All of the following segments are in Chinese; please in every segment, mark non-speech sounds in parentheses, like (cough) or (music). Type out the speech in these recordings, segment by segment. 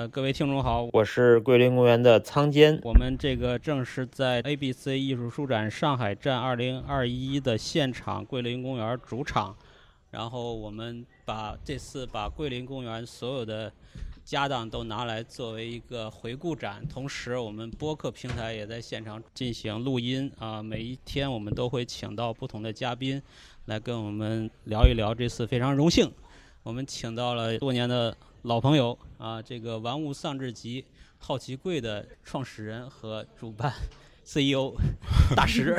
好，呃，各位听众好，我是桂林公园的仓坚。我们这个正是在 ABC 艺术书展上海站二零二一的现场，桂林公园主场。然后我们把这次把桂林公园所有的家当都拿来作为一个回顾展，同时我们播客平台也在现场进行录音啊。每一天我们都会请到不同的嘉宾来跟我们聊一聊。这次非常荣幸，我们请到了多年的。老朋友啊，这个玩物丧志集好奇柜的创始人和主办 (laughs) CEO (laughs) 大石，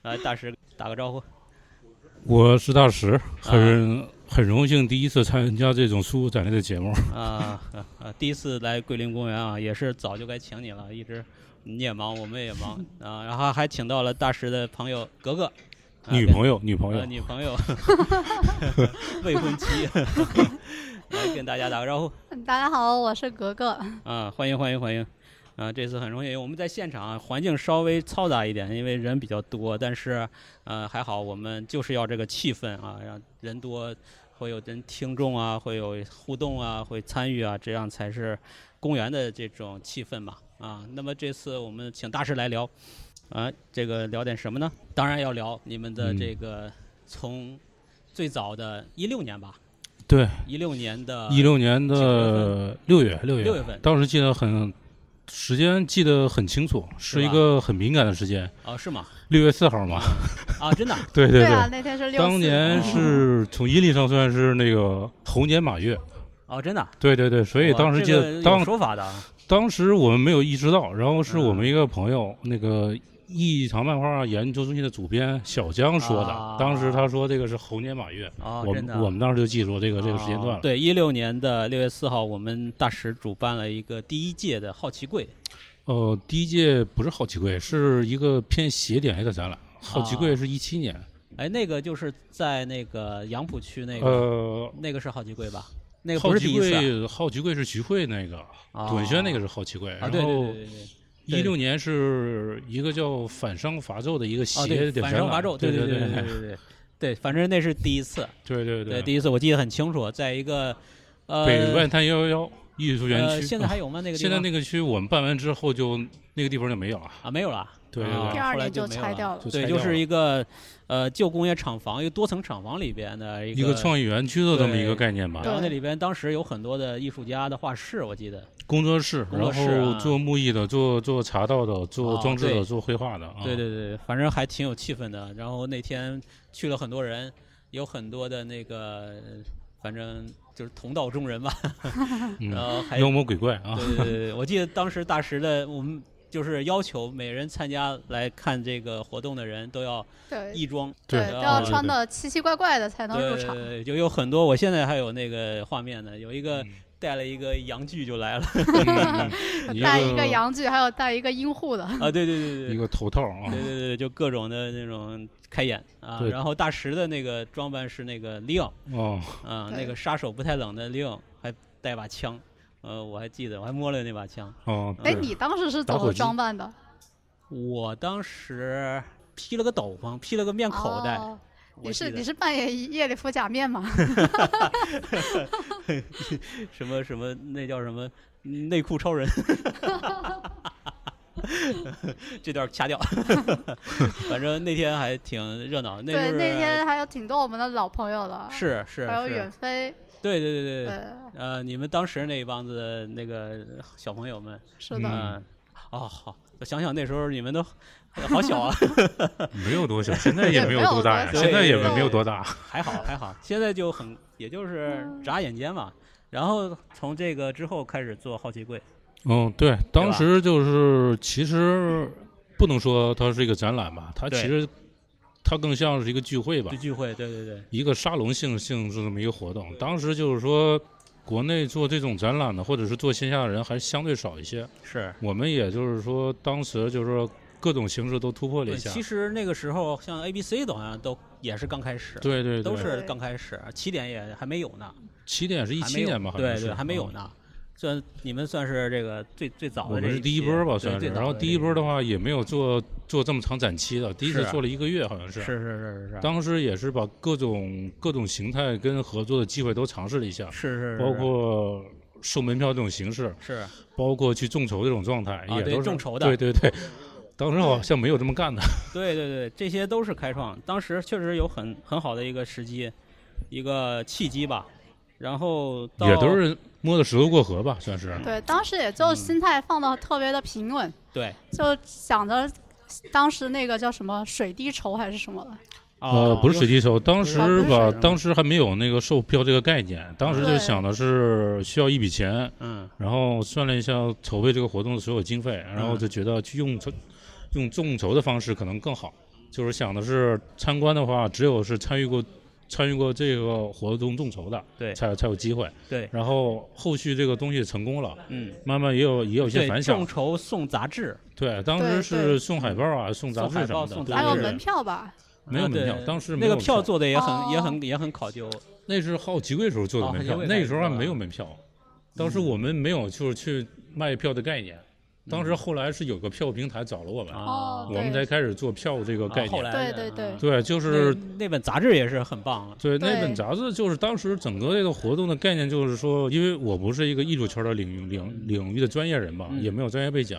来大石打个招呼。我是大石，很很荣幸第一次参加这种书展类的节目。啊啊，第一次来桂林公园啊，也是早就该请你了，一直你也忙，我们也忙啊，然后还请到了大石的朋友格格，女朋友，女朋友，女朋友，(laughs) 未婚妻。来跟大家打个招呼。(laughs) 大家好，我是格格。啊，欢迎欢迎欢迎！啊，这次很荣幸，我们在现场，环境稍微嘈杂一点，因为人比较多，但是呃还好，我们就是要这个气氛啊，让人多，会有人听众啊，会有互动啊，会参与啊，这样才是公园的这种气氛嘛。啊，那么这次我们请大师来聊，啊，这个聊点什么呢？当然要聊你们的这个从最早的一六年吧。对，一六年的，一六年的六月，六月，六月份，当时记得很，时间记得很清楚，是一个很敏感的时间。啊，是吗？六月四号嘛。啊，真的？(laughs) 对对对。那天是六。当年是从阴历上算是那个猴年马月。哦，真的？对对对，所以当时记得当说法的。当时我们没有意识到，然后是我们一个朋友那个。异常漫画研究中心的主编小江说的，当时他说这个是猴年马月，我们我们当时就记住这个这个时间段了。对，一六年的六月四号，我们大使主办了一个第一届的好奇柜。呃，第一届不是好奇柜，是一个偏斜点一个展览。好奇柜是一七年。哎，那个就是在那个杨浦区那个，呃，那个是好奇柜吧？那个好奇柜，好奇柜是徐汇那个，啊短轩那个是好奇柜，然后。一六年是一个叫反伤伐纣的一个斜点反伤伐纣，对对对对对对对，反正那是第一次，对对对，第一次我记得很清楚，在一个呃北外滩幺幺幺艺术园区，现在还有吗？那个现在那个区我们办完之后就那个地方就没有了。啊，没有了，对对对，第二年就拆掉了，对，就是一个呃旧工业厂房，一个多层厂房里边的一个创意园区的这么一个概念吧，然后那里边当时有很多的艺术家的画室，我记得。工作室，然后做木艺的，做做茶道的，做装置的，做绘画的。对对对，反正还挺有气氛的。然后那天去了很多人，有很多的那个，反正就是同道中人吧。(laughs) 然后还妖魔鬼怪啊！对对对，我记得当时大石的我们就是要求每人参加来看这个活动的人都要义装，对，都要穿的奇奇怪怪的才能入场。对，就有很多，我现在还有那个画面呢，有一个。带了一个洋具就来了，(laughs) 带一个洋具，还有带一个阴户的啊，对对对对，一个头套啊，对对对，就各种的那种开眼啊。然后大石的那个装扮是那个 Leon 哦，啊，那个杀手不太冷的 Leon，还带把枪，呃，我还记得，我还摸了那把枪。哦，哎，你当时是怎么装扮的？我当时披了个斗篷，披了个面口袋。你是你是扮演夜里敷假面吗？(laughs) 什么什么那叫什么内裤超人？(laughs) (laughs) 这段掐掉。反正那天还挺热闹。对，那天还有挺多我们的老朋友的。是是。还有远飞。对对对对。呃，你们当时那一帮子那个小朋友们。是的。哦，好，我想想那时候你们都。好小啊，(laughs) 没有多小，现在也没有多大呀，现在也没有多大，还好还好，现在就很，也就是眨眼间嘛。然后从这个之后开始做好奇柜。嗯，对，当时就是其实不能说它是一个展览吧，它其实它更像是一个聚会吧。聚会，对对对。一个沙龙性性质这么一个活动，当时就是说国内做这种展览的或者是做线下的人还相对少一些。是我们也就是说当时就是说。各种形式都突破了一下。其实那个时候，像 A、B、C 的好像都也是刚开始。对对对，都是刚开始，起点也还没有呢。起点是一七年吧？对对，还没有呢。算你们算是这个最最早的。我们是第一波吧，算是。然后第一波的话也没有做做这么长展期的，第一次做了一个月，好像是。是是是是。当时也是把各种各种形态跟合作的机会都尝试了一下。是是。包括收门票这种形式，是包括去众筹这种状态，也都是众筹的。对对对，当时好像没有这么干的。(laughs) 对对对，这些都是开创，当时确实有很很好的一个时机，一个契机吧。然后也都是摸着石头过河吧，算是。对，当时也就心态放的特别的平稳。对，就想着当时那个叫什么水滴筹还是什么的。呃，不是水滴筹，当时吧，当时还没有那个售票这个概念，当时就想的是需要一笔钱，嗯，然后算了一下筹备这个活动的所有经费，然后就觉得去用筹，用众筹的方式可能更好，就是想的是参观的话，只有是参与过。参与过这个活动众筹的，对，才有才有机会。对，然后后续这个东西成功了，嗯，慢慢也有也有些反响。众筹送杂志，对，当时是送海报啊，送杂志什么的，还有门票吧？没有门票，当时那个票做的也很也很也很考究。那是好几个月时候做的门票，那时候还没有门票，当时我们没有就是去卖票的概念。当时后来是有个票务平台找了我们，我们才开始做票务这个概念。对对对，对，就是那本杂志也是很棒。对，那本杂志就是当时整个这个活动的概念，就是说，因为我不是一个艺术圈的领域领领域的专业人嘛，也没有专业背景。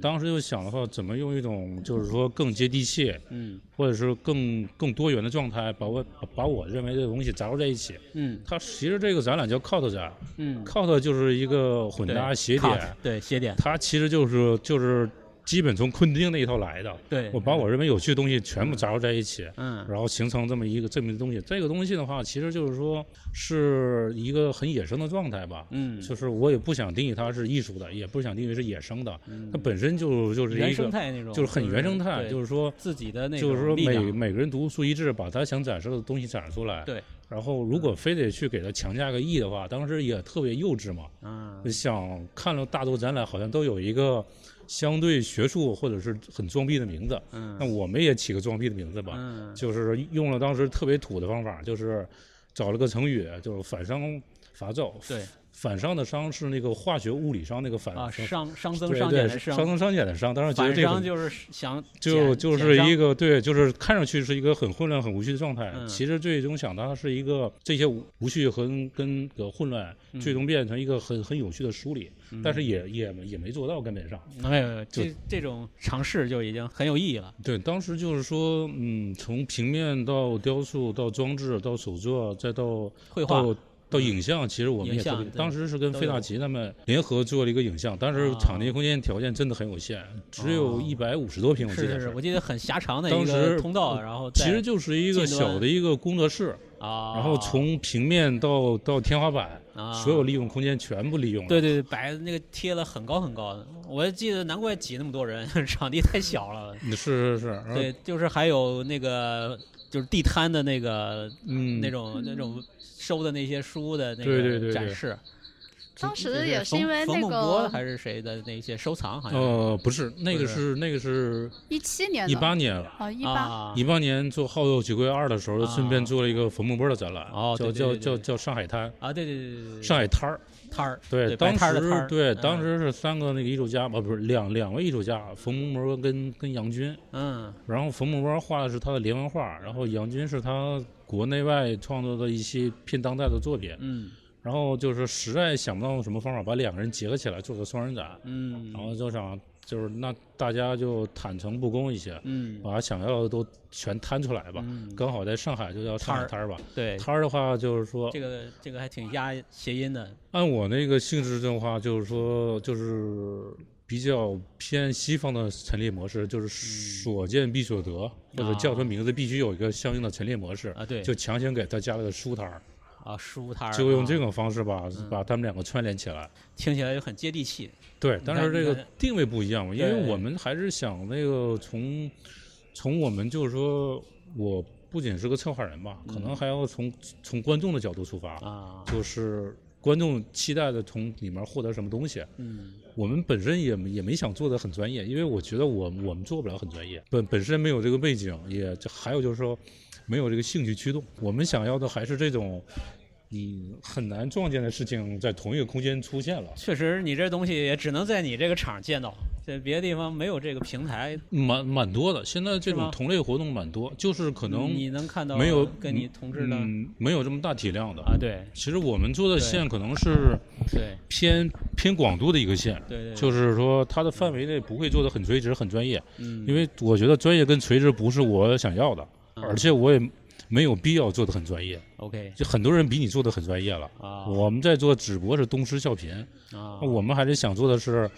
当时就想的话，怎么用一种就是说更接地气，嗯，或者是更更多元的状态，把我把我认为的东西杂糅在一起。嗯，它其实这个展览叫 COT 展，嗯，COT 就是一个混搭斜点，对斜点，它其实就是就是。基本从昆汀那一套来的，对我把我认为有趣的东西全部杂糅在一起，嗯，然后形成这么一个这么一个东西。这个东西的话，其实就是说是一个很野生的状态吧，嗯，就是我也不想定义它是艺术的，也不想定义是野生的，它本身就就是一个原生态那种，就是很原生态，就是说自己的那种，就是说每每个人独树一帜，把他想展示的东西展示出来，对。然后如果非得去给他强加个意的话，当时也特别幼稚嘛，嗯，想看了大多展览，好像都有一个。相对学术或者是很装逼的名字，那我们也起个装逼的名字吧，就是用了当时特别土的方法，就是找了个成语，就是反伤伐纣。对。反伤的伤是那个化学物理上那个反啊，伤伤增伤减的伤，伤增伤减的伤。当时觉得这个就是想就就是一个对，就是看上去是一个很混乱、很无序的状态。其实最终想到它是一个这些无序和跟个混乱，最终变成一个很很有序的梳理。但是也也也没做到根本上。没有，这这种尝试就已经很有意义了。对，当时就是说，嗯，从平面到雕塑，到装置，到手作，再到绘画。到影像，其实我们也当时是跟费大奇他们联合做了一个影像，当时场地空间条件真的很有限，只有一百五十多平，我记得是，我记得很狭长的一个通道，然后其实就是一个小的一个工作室啊，然后从平面到到天花板，所有利用空间全部利用了。对对对，摆那个贴了很高很高的，我记得难怪挤那么多人，(laughs) 场地太小了。是是是，对，就是还有那个就是地摊的那个嗯。那种那种。收的那些书的那个展示，当时也是因为那个还是谁的那些收藏，好像呃不是那个是。那个是一七年一八年了。啊一八。一八年做《好友几归二》的时候，顺便做了一个冯梦波的展览，叫叫叫叫上海滩啊对对对对对。上海滩儿摊儿对当时对当时是三个那个艺术家哦不是两两位艺术家冯梦波跟跟杨军嗯。然后冯梦波画的是他的连环画，然后杨军是他。国内外创作的一些偏当代的作品，嗯，然后就是实在想不到用什么方法把两个人结合起来做个双人展，嗯，然后就想就是那大家就坦诚不公一些，嗯，把想要的都全摊出来吧，刚好在上海就叫上海摊儿吧，对，摊儿的话就是说这个这个还挺押谐音的，按我那个性质的话就是说就是。比较偏西方的陈列模式，就是所见必所得，或者叫他名字必须有一个相应的陈列模式啊，对，就强行给他加了个书摊儿啊，书摊儿，就用这种方式吧把他们两个串联起来，听起来就很接地气。对，但是这个定位不一样嘛，因为我们还是想那个从从我们就是说，我不仅是个策划人吧，可能还要从从观众的角度出发啊，就是观众期待的从里面获得什么东西，嗯。我们本身也也没想做的很专业，因为我觉得我我们做不了很专业，本本身没有这个背景，也还有就是说，没有这个兴趣驱动。我们想要的还是这种，你很难撞见的事情在同一个空间出现了。确实，你这东西也只能在你这个场见到。在别的地方没有这个平台，蛮蛮多的。现在这种同类活动蛮多，就是可能你能看到没有跟你同志的，没有这么大体量的啊。对，其实我们做的线可能是对偏偏广度的一个线，对对，就是说它的范围内不会做的很垂直、很专业。嗯，因为我觉得专业跟垂直不是我想要的，而且我也没有必要做的很专业。OK，就很多人比你做的很专业了啊。我们在做只不过是东施效颦啊，我们还是想做的是。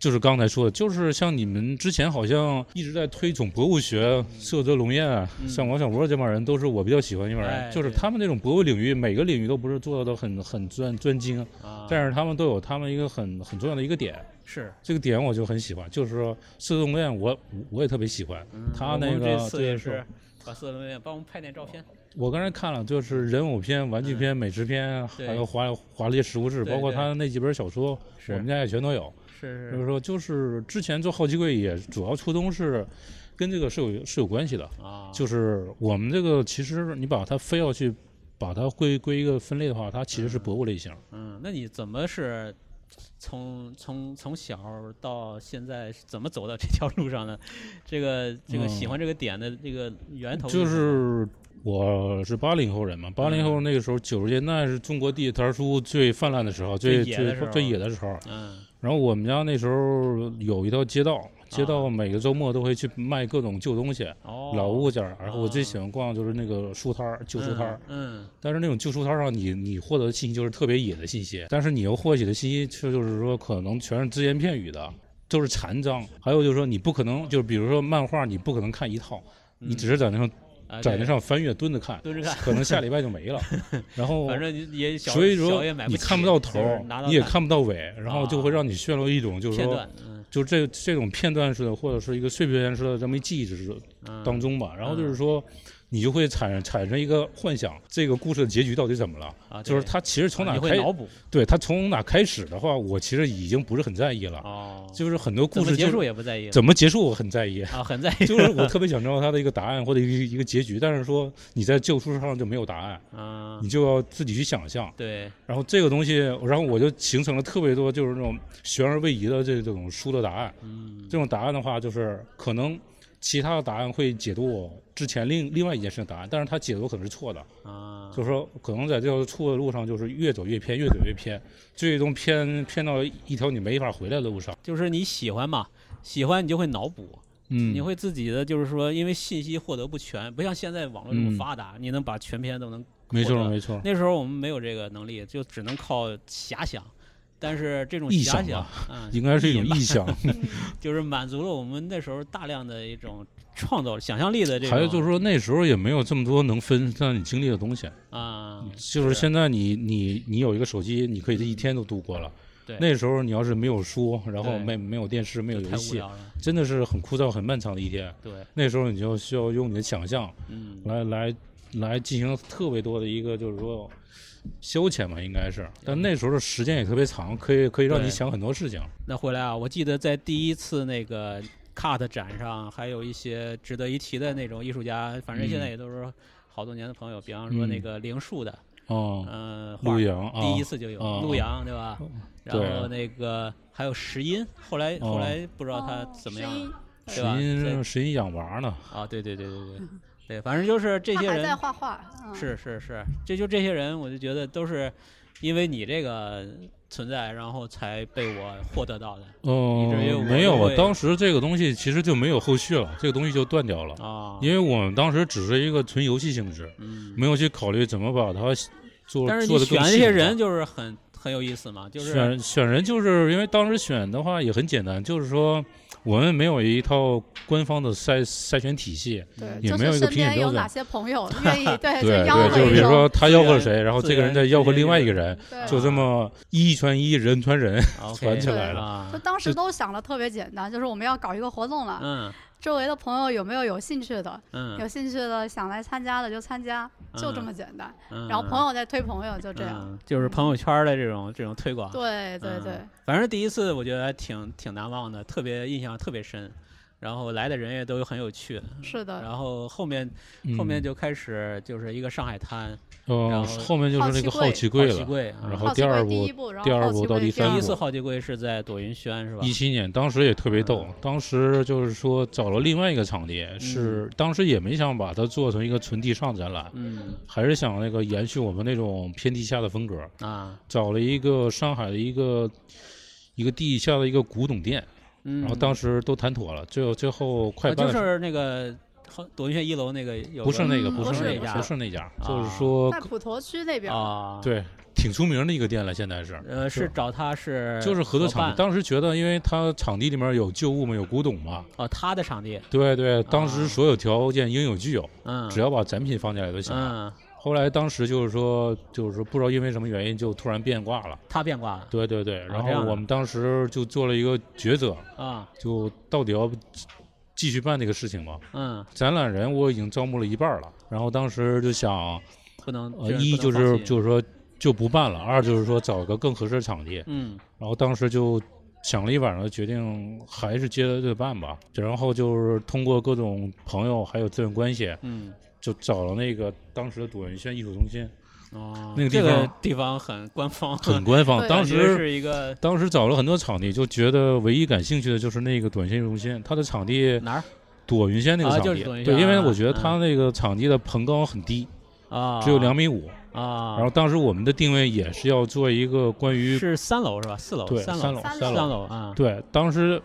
就是刚才说的，就是像你们之前好像一直在推崇博物学，色泽龙艳，像王小波这帮人都是我比较喜欢一帮人。就是他们那种博物领域，每个领域都不是做的很很专专精，但是他们都有他们一个很很重要的一个点。是这个点我就很喜欢，就是说色泽龙艳，我我也特别喜欢。他那个这次也是把色泽龙艳帮我们拍点照片。我刚才看了，就是人偶片、玩具片、美食片，还有华华丽实物志，包括他那几本小说，我们家也全都有。是，就是说，就是之前做好奇柜也主要初衷是跟这个是有是有关系的啊。就是我们这个其实你把它非要去把它归归一个分类的话，它其实是博物类型。嗯，那你怎么是从从从小到现在怎么走到这条路上的？这个这个喜欢这个点的这个源头就是我是八零后人嘛，八零后那个时候九十年代是中国地摊书最泛滥的时候，最最最野的时候。嗯。然后我们家那时候有一条街道，街道每个周末都会去卖各种旧东西、老物件然后我最喜欢逛就是那个书摊儿、旧书摊儿。嗯。但是那种旧书摊上，你你获得的信息就是特别野的信息，但是你又获取的信息却就是说可能全是只言片语的，都是残章。还有就是说你不可能，就是比如说漫画，你不可能看一套，你只是在那上。在那上翻阅蹲着看，蹲着看，可能下礼拜就没了。(laughs) 然后反正也所以说你看不到头，你也看不到尾，然后就会让你陷入一种就是说，就这这种片段式的或者是一个碎片式的这么一记忆之当中吧。然后就是说。你就会产产生一个幻想，这个故事的结局到底怎么了？啊，就是他其实从哪开？脑补。对他从哪开始的话，我其实已经不是很在意了。哦。就是很多故事结束也不在意。怎么结束我很在意。啊，很在 (laughs) 意。就是我 (laughs) 特别想知道他的一个答案或者一个一个结局，但是说你在旧书上就没有答案。啊。你就要自己去想象。对。然后这个东西，然后我就形成了特别多就是那种悬而未疑的这这种书的答案。嗯。这种答案的话，就是可能。其他的答案会解读我之前另另外一件事的答案，但是他解读可能是错的啊，就是说可能在这条错的路上，就是越走越偏，越走越偏，最终偏偏到一条你没法回来的路上。就是你喜欢嘛，喜欢你就会脑补，嗯，你会自己的就是说，因为信息获得不全，不像现在网络这么发达，你能把全篇都能。没错没错。那时候我们没有这个能力，就只能靠遐想。但是这种遐想啊，(laughs) 应该是一种臆想，(laughs) (laughs) 就是满足了我们那时候大量的一种创造想象力的这种。还有就是说那时候也没有这么多能分散你精力的东西啊。就是现在你你你有一个手机，你可以这一天都度过了。对。那时候你要是没有书，然后没没有电视，没有游戏，真的是很枯燥、很漫长的一天。对。那时候你就需要用你的想象，嗯，来来来进行特别多的一个就是说。消遣嘛，应该是，但那时候的时间也特别长，可以可以让你想很多事情。那回来啊，我记得在第一次那个 cut 展上，还有一些值得一提的那种艺术家，反正现在也都是好多年的朋友，比方说那个灵树的，哦，嗯，陆阳，第一次就有陆阳，对吧？然后那个还有石音，后来后来不知道他怎么样，石音石音养娃呢？啊，对对对对对。对，反正就是这些人在画画，是是是，这就这些人，我就觉得都是因为你这个存在，然后才被我获得到的。哦，没有啊，当时这个东西其实就没有后续了，这个东西就断掉了啊。因为我们当时只是一个纯游戏性质，嗯，没有去考虑怎么把它做。但是你选这些人就是很很有意思嘛，就是选选人，就是因为当时选的话也很简单，就是说。我们没有一套官方的筛筛选体系，也没有一个评选标准。有哪些朋友愿意 (laughs) 对对对，就比如说他吆喝谁，然后这个人再吆喝另外一个人，就这么一传一，人传人，(laughs) 传起来了。就当时都想的特别简单，就是我们要搞一个活动了。嗯。周围的朋友有没有有兴趣的？嗯，有兴趣的想来参加的就参加，就这么简单。然后朋友再推朋友，就这样。就是朋友圈的这种这种推广。对对对。反正第一次我觉得还挺挺难忘的，特别印象特别深。然后来的人也都很有趣。是的。然后后面后面就开始就是一个上海滩。哦，后面就是那个好奇柜了，然后第二部，第二部到第三部。第一次好奇柜是在朵云轩是吧？一七年，当时也特别逗，当时就是说找了另外一个场地，是当时也没想把它做成一个纯地上展览，嗯，还是想那个延续我们那种偏地下的风格啊，找了一个上海的一个一个地下的一个古董店，然后当时都谈妥了，最后最后快办就是那个。朵云轩一楼那个不是那个，不是那家，不是那家，就是说在普陀区那边啊，对，挺出名的一个店了，现在是。呃，是找他是就是合作场地，当时觉得，因为他场地里面有旧物嘛，有古董嘛。哦，他的场地。对对，当时所有条件应有俱有，嗯，只要把展品放进来就行了。后来当时就是说，就是说不知道因为什么原因就突然变卦了。他变卦了。对对对，然后我们当时就做了一个抉择啊，就到底要。继续办这个事情吗？嗯，展览人我已经招募了一半了，然后当时就想，不能，一就是就是说就不办了，二就是说找个更合适的场地。嗯，然后当时就想了一晚上，决定还是接着对办吧。然后就是通过各种朋友还有资源关系，嗯，就找了那个当时的朵云轩艺术中心。哦，那个地方地方很官方，很官方。(laughs) 当时是一个，当时找了很多场地，就觉得唯一感兴趣的就是那个朵云轩中心，它的场地哪儿？朵云轩那个场地，对，因为我觉得它那个场地的棚高很低，啊，只有两米五，啊。然后当时我们的定位也是要做一个关于是三楼是吧？四楼，对，三楼，三楼啊。对，当时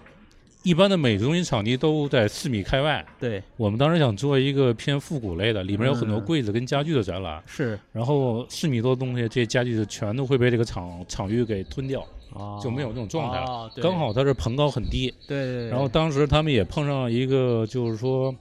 一般的美术中心场地都在四米开外，对，我们当时想做一个偏复古类的，里面有很多柜子跟家具的展览，是。然后四米多的东西，这些家具就全都会被这个场场域给吞掉。就没有那种状态了，刚好它是棚高很低，对对。然后当时他们也碰上一个，就是说，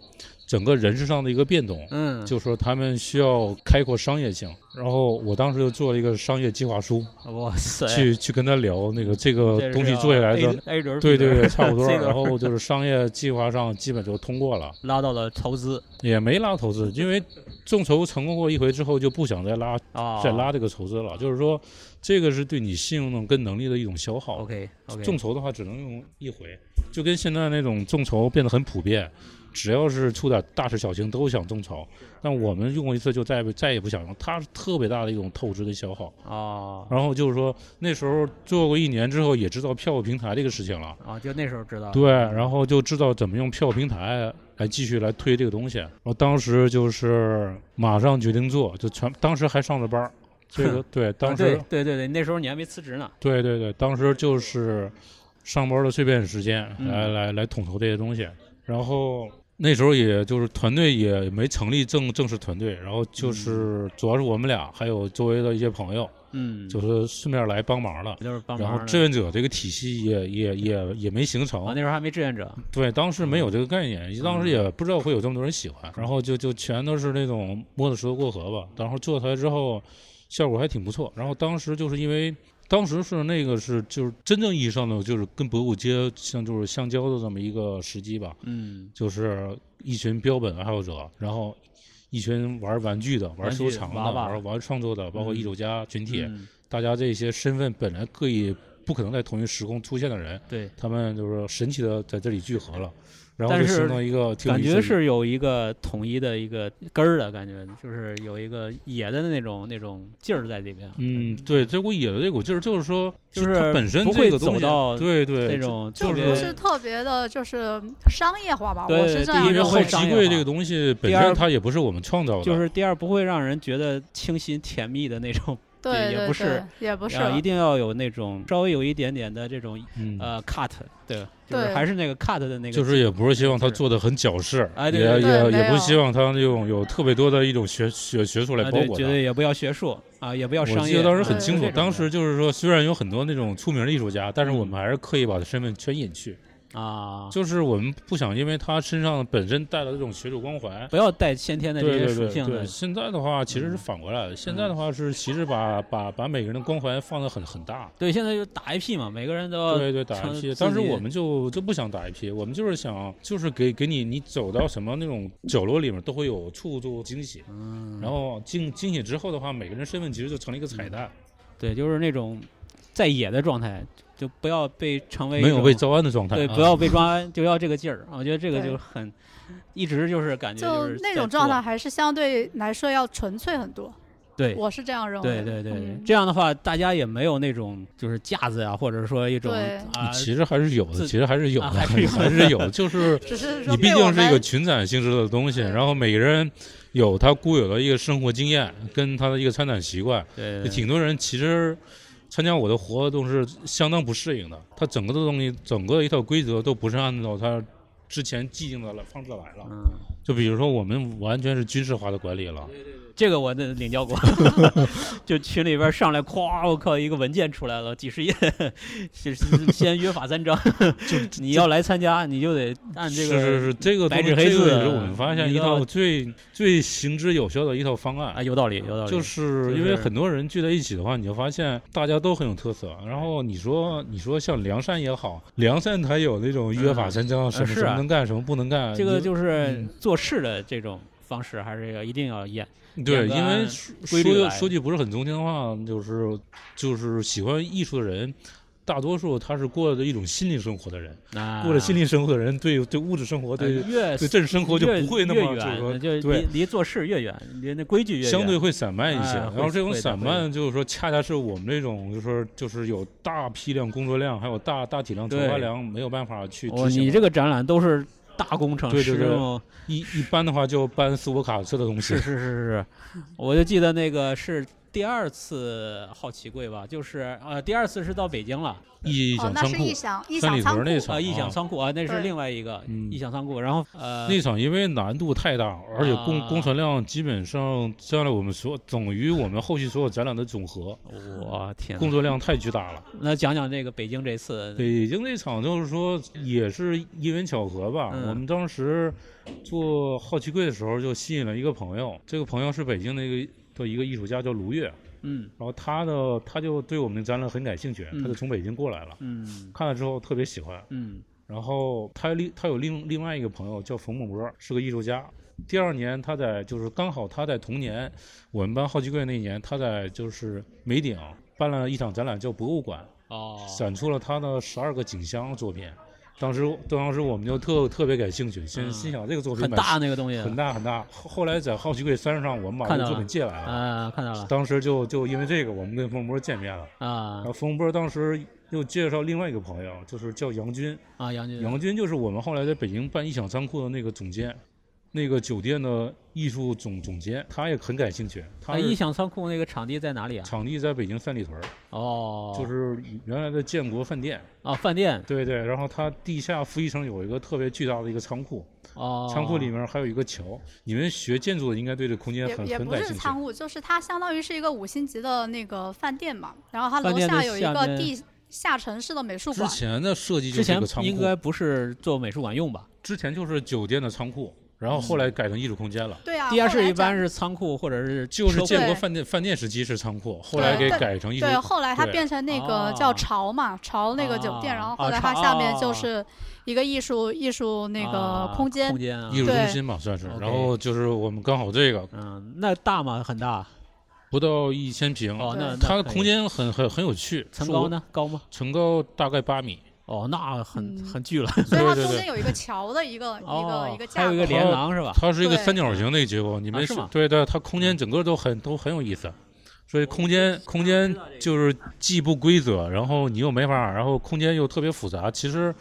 整个人事上的一个变动，嗯，就说他们需要开阔商业性。然后我当时就做了一个商业计划书，哇塞，去去跟他聊那个这个东西做下来的，对对对，差不多。然后就是商业计划上基本就通过了，拉到了投资，也没拉投资，因为众筹成功过一回之后就不想再拉，再拉这个筹资了。就是说，这个是对你信用跟能力的一种消耗。OK，众筹的话只能用一回，就跟现在那种众筹变得很普遍。只要是出点大事小情都想众筹，但我们用过一次就再再也不想用，它是特别大的一种透支的消耗啊。然后就是说那时候做过一年之后，也知道票务平台这个事情了啊，就那时候知道。对，然后就知道怎么用票务平台来继续来推这个东西。然后当时就是马上决定做，就全当时还上着班这个对，当时对对对，那时候你还没辞职呢。对对对，当时就是上班的碎片时间来来来统筹这些东西，然后。那时候也就是团队也没成立正正式团队，然后就是主要是我们俩还有周围的一些朋友，嗯，就是顺便来帮忙了。就是帮忙。然后志愿者这个体系也也也也没形成。那时候还没志愿者。对，当时没有这个概念，当时也不知道会有这么多人喜欢，然后就就全都是那种摸着石头过河吧。然后做出来之后，效果还挺不错。然后当时就是因为。当时是那个是就是真正意义上的就是跟博物街像就是相交的这么一个时机吧，嗯，就是一群标本爱好者，然后一群玩玩具的、玩收藏的、玩玩创作的，包括艺术家群体，大家这些身份本来可以不可能在同一时空出现的人，对他们就是神奇的在这里聚合了。然后就形成一个感觉是有一个统一的一个根儿的感觉，就是有一个野的那种那种劲儿在里边。嗯，对，这股野的这股劲儿，就是说，就是本身不会走到对对那种，就不是特别的，就是商业化吧。我是这样。因为好奇柜这个东西本身它也不是我们创造的，就是第二不会让人觉得清新甜蜜的那种。对，也不是，也不是，一定要有那种稍微有一点点的这种呃 cut，对，就是还是那个 cut 的那个，就是也不是希望他做的很矫饰，也也也不希望他用有特别多的一种学学学术来包裹绝对也不要学术啊，也不要商业。我记得当时很清楚，当时就是说，虽然有很多那种出名的艺术家，但是我们还是刻意把他身份全隐去。啊，就是我们不想，因为他身上本身带了这种学术光环，不要带先天的这些属性。对，现在的话其实是反过来的，现在的话是其实把把把每个人的光环放的很很大。对，现在就打 IP 嘛，每个人都要对对打 IP。当时我们就就不想打 IP，我们就是想就是给给你你走到什么那种角落里面都会有处处惊喜。嗯。然后惊惊喜之后的话，每个人身份其实就成了一个彩蛋。对，就是那种在野的状态。就不要被成为没有被招安的状态，对，不要被抓，就要这个劲儿。我觉得这个就很，一直就是感觉就那种状态还是相对来说要纯粹很多。对，我是这样认为。对对对，这样的话，大家也没有那种就是架子呀，或者说一种啊，其实还是有的，其实还是有的，还是还是有，就是 (laughs) 你毕竟是一个群展性质的东西，然后每个人有他固有的一个生活经验，跟他的一个参展习惯，对，挺多人其实参加我的活动是相当不适应的，他整个的东西，整个一套规则都不是按照他之前既定的方式来了，嗯，就比如说我们完全是军事化的管理了。这个我领教过，(laughs) 就群里边上来，咵，我靠，一个文件出来了，几十页，先 (laughs) 先约法三章，(laughs) 就你要来参加，你就得按这个是是是这个白纸黑字，是我们发现一套最最行之有效的一套方案啊，有道理，有道理。就是因为很多人聚在一起的话，你就发现大家都很有特色。然后你说你说像梁山也好，梁山它有那种约法三章，什么什么能干，什么不能干，这个就是做事的这种方式，还是要一定要严。对，因为说说句不是很中听的话，就是就是喜欢艺术的人，大多数他是过的一种心灵生活的人，过着心灵生活的人，对对物质生活，对对政治生活就不会那么就是说，就离离做事越远，离那规矩越相对会散漫一些。然后这种散漫就是说，恰恰是我们这种就是说，就是有大批量工作量，还有大大体量筹划量，没有办法去执行。你这个展览都是。大工程对对对，一一般的话就搬四五卡车的东西。是是是是是，我就记得那个是。第二次好奇柜吧，就是呃，第二次是到北京了，异想仓库，三里屯那场啊，异想仓库啊，那是另外一个异想仓库。然后呃，那场因为难度太大，而且工工程量基本上占了我们所等于我们后续所有展览的总和。我天，工作量太巨大了。那讲讲这个北京这次，北京那场就是说也是因缘巧合吧。我们当时做好奇柜的时候就吸引了一个朋友，这个朋友是北京的一个。的一个艺术家叫卢越，嗯，然后他呢他就对我们的展览很感兴趣，他就从北京过来了，嗯，看了之后特别喜欢，嗯，然后他另他有另另外一个朋友叫冯梦波，是个艺术家。第二年他在就是刚好他在同年我们班好奇柜那年，他在就是梅顶办了一场展览叫博物馆，哦，展出了他的十二个景象作品。当时，当时我们就特特别感兴趣，心心想这个作品很大，那个东西很大很大。后后来在好奇柜山上，我们把这个作品借来了，啊，看到了。当时就就因为这个，我们跟冯波见面了，啊。然后冯波当时又介绍另外一个朋友，就是叫杨军，啊，杨军，杨军就是我们后来在北京办异想仓库的那个总监。那个酒店的艺术总总监，他也很感兴趣。他异想仓库那个场地在哪里啊？场地在北京三里屯哦，就是原来的建国饭店。啊，饭店。对对，然后它地下负一层有一个特别巨大的一个仓库。哦。仓库里面还有一个桥。你们学建筑的应该对这空间很很感兴趣。也不是仓库，就是它相当于是一个五星级的那个饭店嘛。然后它楼下有一个地下城市的美术馆。之前的设计之前仓库，应该不是做美术馆用吧？之前就是酒店的仓库。然后后来改成艺术空间了。对啊，地下室一般是仓库或者是就是建国饭店饭店时期是仓库，后来给改成艺术。对，后来它变成那个叫朝嘛，朝那个酒店，然后后来它下面就是一个艺术艺术那个空间，空间艺术中心嘛算是。然后就是我们刚好这个，嗯，那大吗？很大，不到一千平。哦，那它空间很很很有趣。层高呢？高吗？层高大概八米。哦，那很很巨了。所以它中间有一个桥的一个一个一个架，还有一个连廊是吧？它是一个三角形的结构，你们是对对，它空间整个都很都很有意思。所以空间空间就是既不规则，然后你又没法，然后空间又特别复杂，其实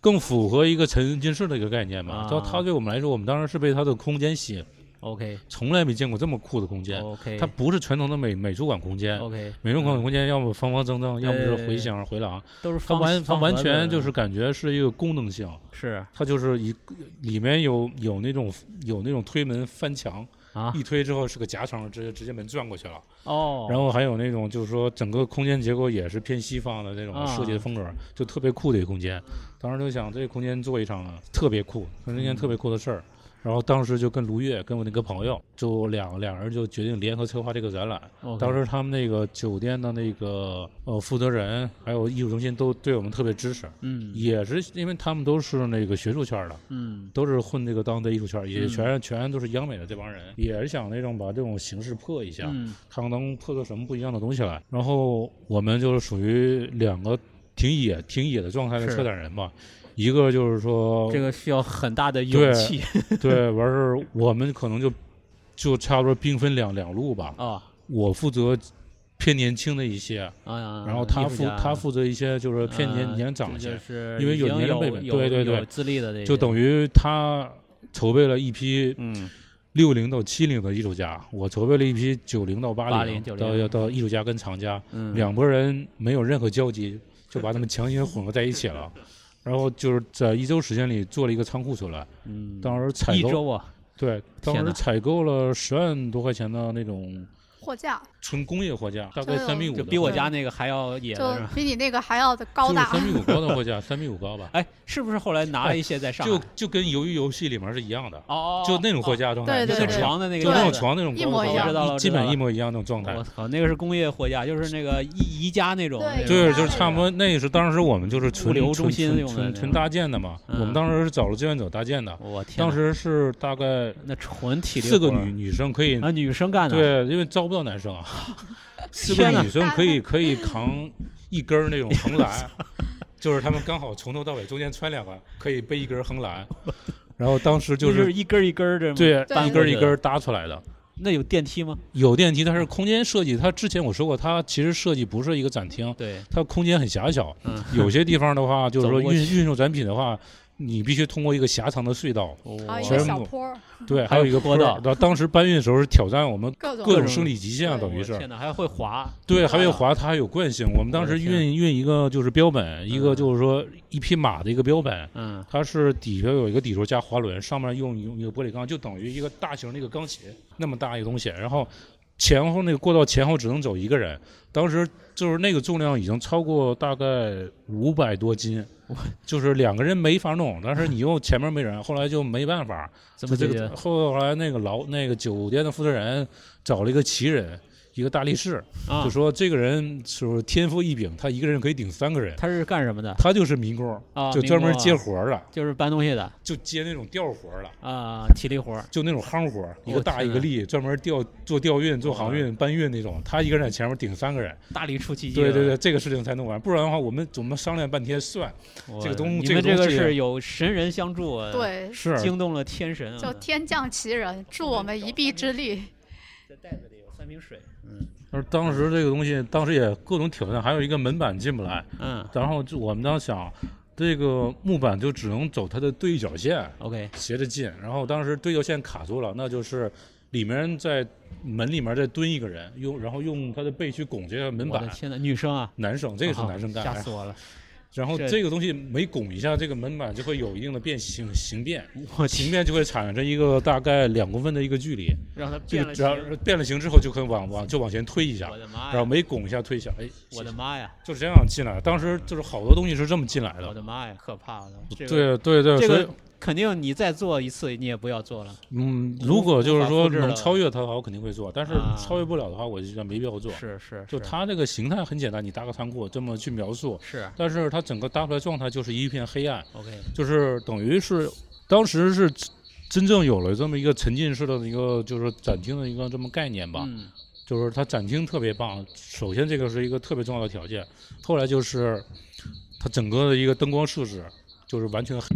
更符合一个沉浸式的一个概念嘛。它它对我们来说，我们当时是被它的空间吸引。OK，从来没见过这么酷的空间。OK，它不是传统的美美术馆空间。OK，美术馆空间要么方方正正，要么是回响回廊，都是它完它完全就是感觉是一个功能性。是，它就是一里面有有那种有那种推门翻墙啊，一推之后是个夹层，直接直接门转过去了。哦，然后还有那种就是说整个空间结构也是偏西方的那种设计的风格，就特别酷的一个空间。当时就想这个空间做一场特别酷，做一件特别酷的事儿。然后当时就跟卢越跟我那个朋友，就两两人就决定联合策划这个展览。当时他们那个酒店的那个呃负责人，还有艺术中心都对我们特别支持。嗯，也是因为他们都是那个学术圈的，嗯，都是混这个当代艺术圈，也全全都是央美的这帮人，也是想那种把这种形式破一下，看看能破出什么不一样的东西来。然后我们就是属于两个挺野、挺野的状态的策展人吧。一个就是说，这个需要很大的勇气。(laughs) 对，完事儿我们可能就就差不多兵分两两路吧。啊，我负责偏年轻的一些，啊，然后他负他负责一些就是偏年年长一些，因为有年龄背景，对对对，资历的就等于他筹备了一批嗯六零到七零的艺术家，我筹备了一批九零到八零到要到艺术家跟藏家，两拨人没有任何交集，就把他们强行混合在一起了。(laughs) 然后就是在一周时间里做了一个仓库出来，嗯，当时采购，一周啊，对，当时采购了十万多块钱的那种。货架，纯工业货架，大概三米五，就比我家那个还要野，就比你那个还要高大。三米五高的货架，(laughs) 三米五高吧？哎，是不是后来拿了一些在上？就就跟鱿鱼游戏里面是一样的。哦，就那种货架状态，像床的那个，就那种床那种，一模一样，基本一模一样那种状态。我操，那个是工业货架，就是那个宜宜家那种，对，就是差不多。那是当时我们就是纯流中心纯纯纯搭建的嘛，我们当时是找了志愿者搭建的。我天，当时是大概那纯体力，四个女女生可以啊，女生干的，对，因为招不到男生啊。(laughs) 四个女生可以可以扛一根那种横栏，(laughs) 就是他们刚好从头到尾中间穿两个，可以背一根横栏。(laughs) 然后当时就是一根一根的，对，一根一根搭出来的。那有电梯吗？有电梯，但是空间设计，它之前我说过，它其实设计不是一个展厅，对，它空间很狭小。嗯，有些地方的话，就是说运运送展品的话。你必须通过一个狭长的隧道，一个小坡，对，还有一个坡道。当时搬运的时候是挑战我们各种生理极限，啊等于是。天哪，还会滑？对，还会滑，它还有惯性。我们当时运运一个就是标本，一个就是说一匹马的一个标本，嗯，它是底下有一个底座加滑轮，上面用用一个玻璃钢，就等于一个大型那个钢琴那么大一个东西，然后。前后那个过道前后只能走一个人，当时就是那个重量已经超过大概五百多斤，(laughs) 就是两个人没法弄。但是你又前面没人，后来就没办法。怎么这个后来那个老那个酒店的负责人找了一个奇人。一个大力士，就说这个人是天赋异禀，他一个人可以顶三个人。他是干什么的？他就是民工，就专门接活儿的，就是搬东西的，就接那种吊活儿了。啊，体力活儿，就那种夯活儿，一个大一个力，专门吊做吊运、做航运、搬运那种。他一个人在前面顶三个人，大力出奇。迹。对对对，这个事情才弄完，不然的话，我们我们商量半天算。这个东，你们这个是有神人相助，对，是。惊动了天神，叫天降奇人助我们一臂之力。这袋子里有三瓶水，嗯。而当时这个东西，当时也各种挑战，还有一个门板进不来。嗯。然后就我们当时想，这个木板就只能走它的对角线，OK，斜着进。然后当时对角线卡住了，那就是里面在门里面再蹲一个人，用然后用他的背去拱这个门板。天呐女生啊，男生，这个是男生干。吓死我了。然后这个东西每拱一下，这个门板就会有一定的变形形变，形变就会产生一个大概两公分的一个距离。让它变了形，变了形之后就可以往往就往前推一下。我的妈呀！然后每拱一下推一下，哎，我的妈呀！就是这样进来。当时就是好多东西是这么进来的。我的妈呀，可怕了！对对对，这个。肯定你再做一次，你也不要做了。嗯，如果就是说能超越它的话，我肯定会做。但是超越不了的话，我就觉得没必要做。是是，就它这个形态很简单，你搭个仓库这么去描述。是。但是它整个搭出来状态就是一片黑暗。OK。就是等于是当时是真正有了这么一个沉浸式的一个就是展厅的一个这么概念吧。嗯。就是它展厅特别棒，首先这个是一个特别重要的条件。后来就是它整个的一个灯光设置。就是完全黑，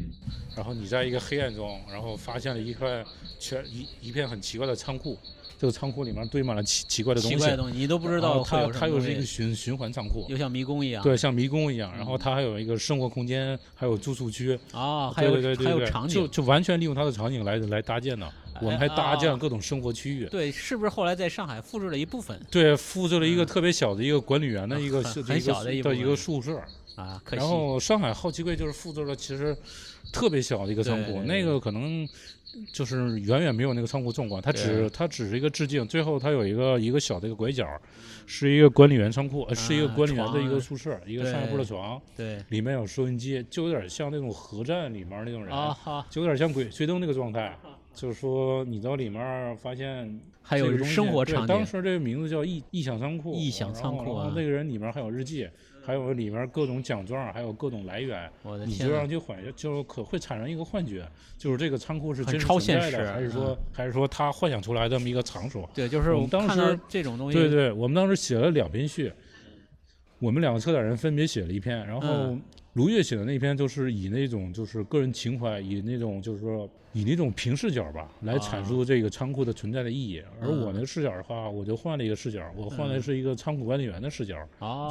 然后你在一个黑暗中，然后发现了一块全一一片很奇怪的仓库，这个仓库里面堆满了奇奇怪的东西，奇怪的东西你都不知道。它它又是一个循循环仓库，又像迷宫一样。对，像迷宫一样。然后它还有一个生活空间，还有住宿区。啊，还有还有场景，就就完全利用它的场景来来搭建的。我们还搭建了各种生活区域。对，是不是后来在上海复制了一部分？对，复制了一个特别小的一个管理员的一个 (laughs) 很小的一个宿舍。啊，然后上海好奇柜就是复制了其实特别小的一个仓库，那个可能就是远远没有那个仓库壮观，它只它只是一个致敬。最后它有一个一个小的一个拐角，是一个管理员仓库，是一个管理员的一个宿舍，一个上下铺的床，对，里面有收音机，就有点像那种核战里面那种人，啊就有点像鬼吹灯那个状态。就是说你到里面发现还有生活场景，当时这个名字叫异异想仓库，异想仓库，然后那个人里面还有日记。还有里面各种奖状，还有各种来源，你就让去幻就可会产生一个幻觉，就是这个仓库是真实存在的，还是说还是说他幻想出来这么一个场所？对，就是我们当时这种东西。对对，我们当时写了两篇序，我们两个策展人分别写了一篇，然后卢越写的那篇就是以那种就是个人情怀，以那种就是说以那种平视角吧来阐述这个仓库的存在的意义。而我那个视角的话，我就换了一个视角，我换的是一个仓库管理员的视角，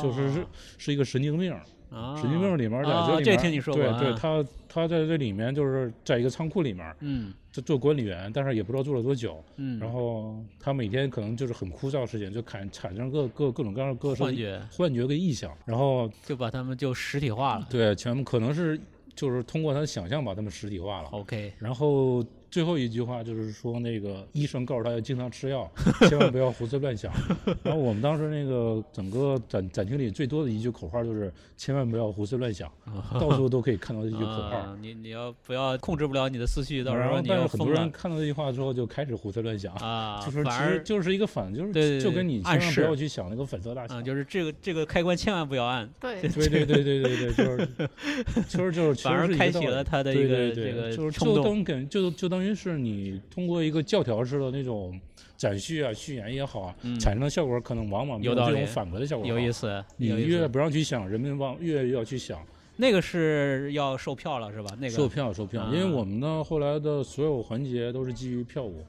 就是是是一个神经病。神经病里面在这里面，对对，他他在这里面就是在一个仓库里面，嗯，做做管理员，但是也不知道做了多久，嗯，然后他每天可能就是很枯燥的事情，就产产生各各各种各样的各幻觉、幻觉跟臆想，然后就把他们就实体化了，对，全部可能是就是通过他的想象把他们实体化了，OK，然后。最后一句话就是说，那个医生告诉他要经常吃药，(laughs) 千万不要胡思乱想。(laughs) 然后我们当时那个整个展展厅里最多的一句口号就是千万不要胡思乱想，到处都可以看到这句口号。你你要不要控制不了你的思绪？到时候你但是很多人看到这句话之后就开始胡思乱想啊，就是其实就是一个反，就是就跟你千万不要去想那个粉色大象，就是这个这个开关千万不要按。对对对对对对对，就是 (laughs) 其实就是反而开启了他的一个这个就是就等给就就等。等于是你通过一个教条式的那种展序啊、序言也好啊，产生的效果可能往往没有这种反驳的效果。有意思，你越不让去想，人们往越越要去想。那个是要售票了是吧？那个售票售票，因为我们呢后来的所有环节都是基于票务，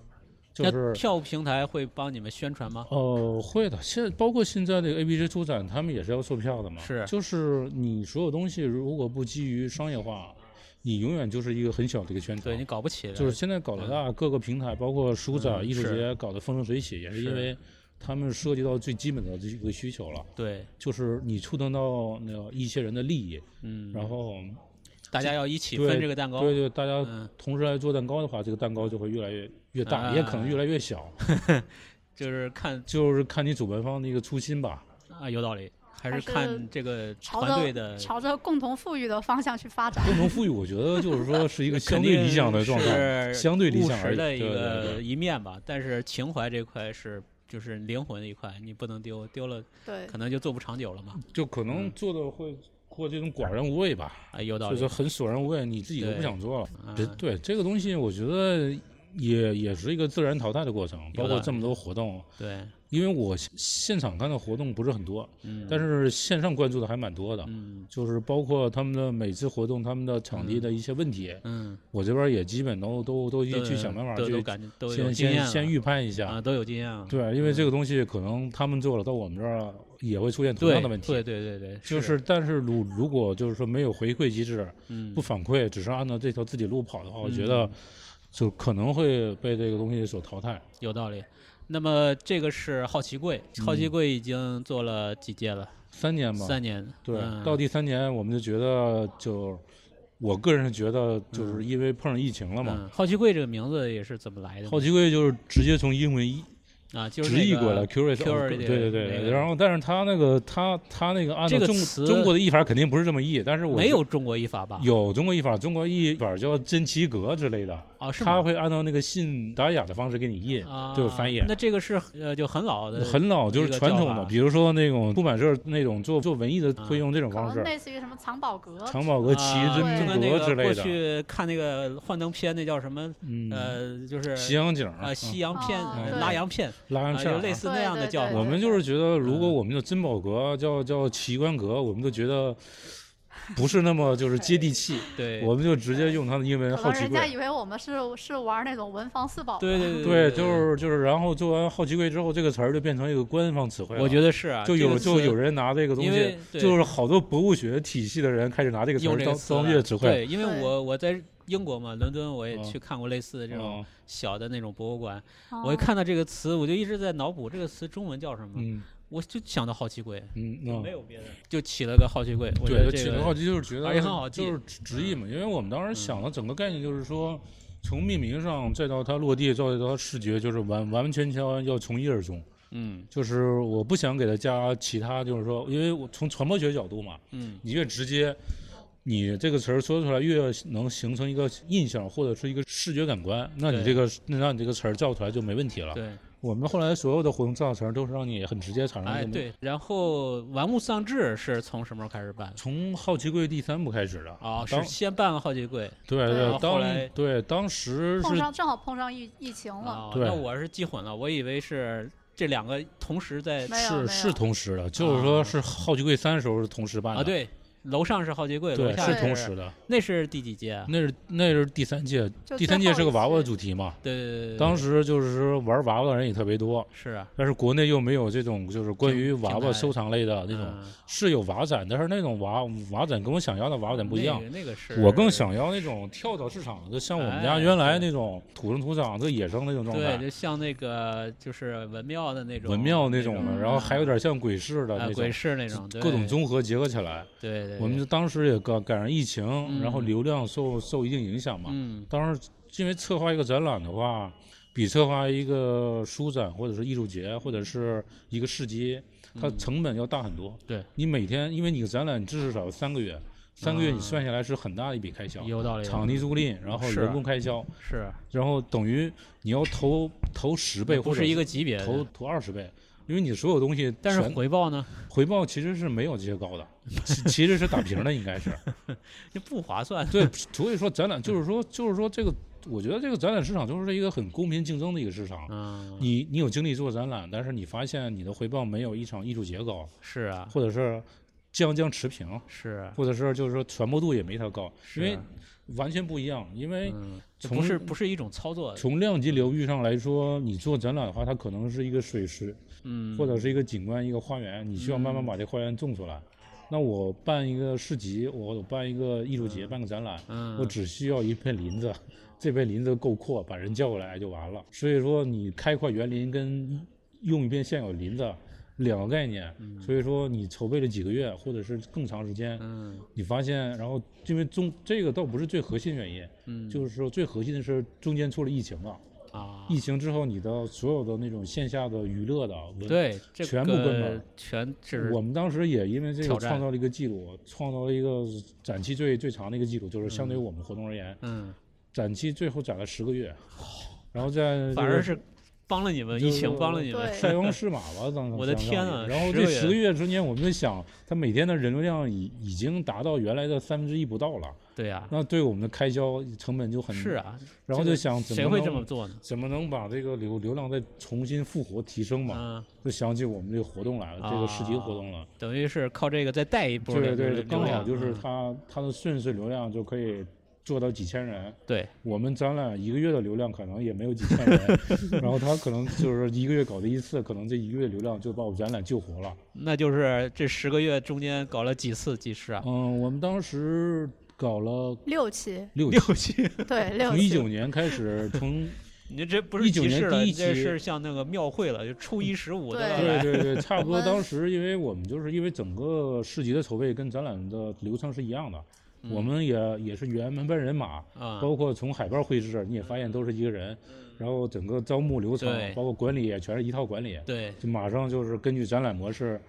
就是票务平台会帮你们宣传吗？呃，会的。现包括现在的 A B C 出展，他们也是要售票的嘛。是，就是你所有东西如果不基于商业化。你永远就是一个很小的一个圈子，对你搞不起。就是现在搞得大，各个平台包括书展、艺术节搞得风生水起，也是因为他们涉及到最基本的这个需求了。对，就是你触动到那个一些人的利益，嗯，然后大家要一起分这个蛋糕。对对，大家同时来做蛋糕的话，这个蛋糕就会越来越越大，也可能越来越小。(laughs) 就是看，就是看你主办方的一个初心吧。啊，有道理。还是看这个团队的朝着共同富裕的方向去发展。共同富裕，我觉得就是说是一个 (laughs) 相对理想的状态，相对理想的一个一面吧。但是情怀这块是就是灵魂的一块，你不能丢，丢了对，可能就做不长久了嘛。就可能做的会过这种寡人无味吧，啊，有道理，就是很索然无味，你自己都不想做了。对这个东西，我觉得也也是一个自然淘汰的过程，包括这么多活动，对。因为我现场看的活动不是很多，但是线上关注的还蛮多的，就是包括他们的每次活动，他们的场地的一些问题，我这边也基本都都都去想办法去先先先预判一下啊，都有经验。对，因为这个东西可能他们做了，到我们这儿也会出现同样的问题。对对对对，就是，但是如如果就是说没有回馈机制，不反馈，只是按照这条自己路跑的话，我觉得就可能会被这个东西所淘汰。有道理。那么这个是好奇柜，好奇柜已经做了几届了？三年吧。三年。对，到第三年我们就觉得，就我个人是觉得，就是因为碰上疫情了嘛。好奇柜这个名字也是怎么来的？好奇柜就是直接从英文译。啊，就直译过来，curious，对对对，然后但是他那个他他那个按照中中国的译法肯定不是这么译，但是我没有中国译法吧？有中国译法，中国译法叫珍奇格之类的啊，他会按照那个信达雅的方式给你译，就是翻译。那这个是呃就很老的，很老就是传统的，比如说那种出版社那种做做文艺的会用这种方式，类似于什么藏宝阁、藏宝阁、奇珍阁之类的。过去看那个幻灯片，那叫什么？呃，就是西洋景啊，西洋片、拉洋片、拉洋片，类似。那样的叫我们就是觉得，如果我们的珍宝阁叫叫奇观阁，我们都觉得 (laughs) 不是那么就是接地气。对，我们就直接用它的英文好奇柜。人家以为我们是是玩那种文房四宝。对对对，就是就是，然后做完好奇柜之后，这个词儿就变成一个官方词汇。我觉得是啊，就有就有人拿这个东西，就是好多博物学体系的人开始拿这个词儿当当乐词汇。对，因为我我在。英国嘛，伦敦我也去看过类似的这种小的那种博物馆。我一看到这个词，我就一直在脑补这个词中文叫什么。我就想到好奇鬼，嗯，没有别的，就起了个好奇鬼。对，起了好奇就是觉得，而且很好记，就是直译嘛。因为我们当时想的整个概念就是说，从命名上再到它落地，再到它视觉，就是完完完全全要从一而终。嗯，就是我不想给它加其他，就是说，因为我从传播学角度嘛，嗯，你越直接。你这个词儿说出来越能形成一个印象或者是一个视觉感官，那你这个那让你这个词儿造出来就没问题了。对，我们后来所有的活动造成都是让你很直接产生。哎，对。然后玩物丧志是从什么时候开始办？从好奇柜第三部开始的。啊，是先办了好奇柜。对对，后来对当时碰上正好碰上疫疫情了。对，那我是记混了，我以为是。这两个同时在？是是同时的，就是说是好奇柜三时候是同时办的啊，对。楼上是好奇柜，对，是同时的。那是第几届？那是那是第三届，第三届是个娃娃主题嘛？对对对。当时就是说玩娃娃的人也特别多。是啊。但是国内又没有这种就是关于娃娃收藏类的那种，是有娃展，但是那种娃娃展跟我想要的娃娃展不一样。那个是。我更想要那种跳蚤市场，就像我们家原来那种土生土长、这野生那种状态。对，就像那个就是文庙的那种。文庙那种的，然后还有点像鬼市的那种。鬼市那种。各种综合结合起来。对对。我们当时也。赶赶上疫情，然后流量受受一定影响嘛。嗯。当时因为策划一个展览的话，比策划一个书展或者是艺术节或者是一个市集，它成本要大很多。对。你每天，因为你个展览至少三个月，三个月你算下来是很大的一笔开销。有道理。场地租赁，然后人工开销。是。然后等于你要投投十倍，不是一个级别。投投二十倍。因为你所有东西，但是回报呢？回报其实是没有这些高的，(laughs) 其实是打平的，应该是，(laughs) 这不划算。对，所以说展览就是说就是说这个，我觉得这个展览市场就是一个很公平竞争的一个市场。嗯，你你有精力做展览，但是你发现你的回报没有一场艺术节高。是啊。或者是将将持平。是。或者是就是说传播度也没它高，因为完全不一样，因为不是不是一种操作。从量级流域上来说，你做展览的话，它可能是一个水池。嗯，或者是一个景观，一个花园，你需要慢慢把这花园种出来。那我办一个市集，我办一个艺术节，办个展览，我只需要一片林子，这片林子够阔，把人叫过来就完了。所以说，你开块园林跟用一片现有林子两个概念。所以说，你筹备了几个月，或者是更长时间，你发现，然后因为中这个倒不是最核心原因，就是说最核心的是中间出了疫情了。啊！疫情之后，你的所有的那种线下的娱乐的，对，全部关门，全是。我们当时也因为这个创造了一个记录，创造了一个展期最最长的一个记录，就是相对于我们活动而言，嗯，展期最后展了十个月，然后在反而是。帮了你们，疫情帮了你们，(laughs) 塞翁失马吧，当时。我的天啊！然后这十个月中间，我们就想，他每天的人流量已已经达到原来的三分之一不到了。对呀。那对我们的开销成本就很。是啊。然后就想，谁会这么做呢？怎么能把这个流流量再重新复活提升嘛？嗯。就想起我们这个活动来了，这个市集活动了。等于是靠这个再带一波。对对，刚好就是它它的顺势流量就可以。做到几千人，对我们展览一个月的流量可能也没有几千人，然后他可能就是一个月搞的一次，可能这一个月流量就把我展览救活了。那就是这十个月中间搞了几次集市啊？嗯，我们当时搞了六期，六期，(laughs) 对，六从一九年开始，从 (laughs) 你这不是一九年第一期，是像那个庙会了，就初一十五对对对，(laughs) 差不多。当时因为我们就是因为整个市集的筹备跟展览的流程是一样的。我们也也是原门班人马，包括从海报绘制，你也发现都是一个人，然后整个招募流程，包括管理也全是一套管理，对，就马上就是根据展览模式。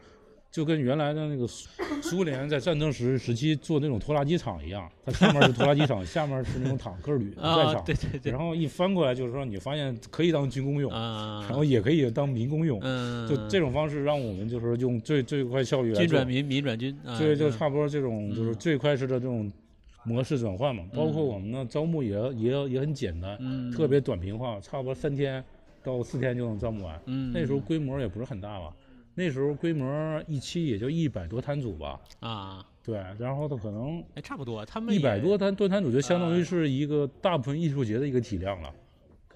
就跟原来的那个苏联在战争时时期做那种拖拉机厂一样，它上面是拖拉机厂，下面是那种坦克旅战场，对对对。然后一翻过来就是说，你发现可以当军工用，然后也可以当民工用，就这种方式让我们就是用最最快效率来军转民，民转军，对，就差不多这种就是最快式的这种模式转换嘛。包括我们的招募也也也很简单，特别短平化，差不多三天到四天就能招募完。那时候规模也不是很大吧。那时候规模一期也就一百多摊组吧，啊，对，然后他可能哎差不多，他们一百多摊多摊组就相当于是一个大部分艺术节的一个体量了，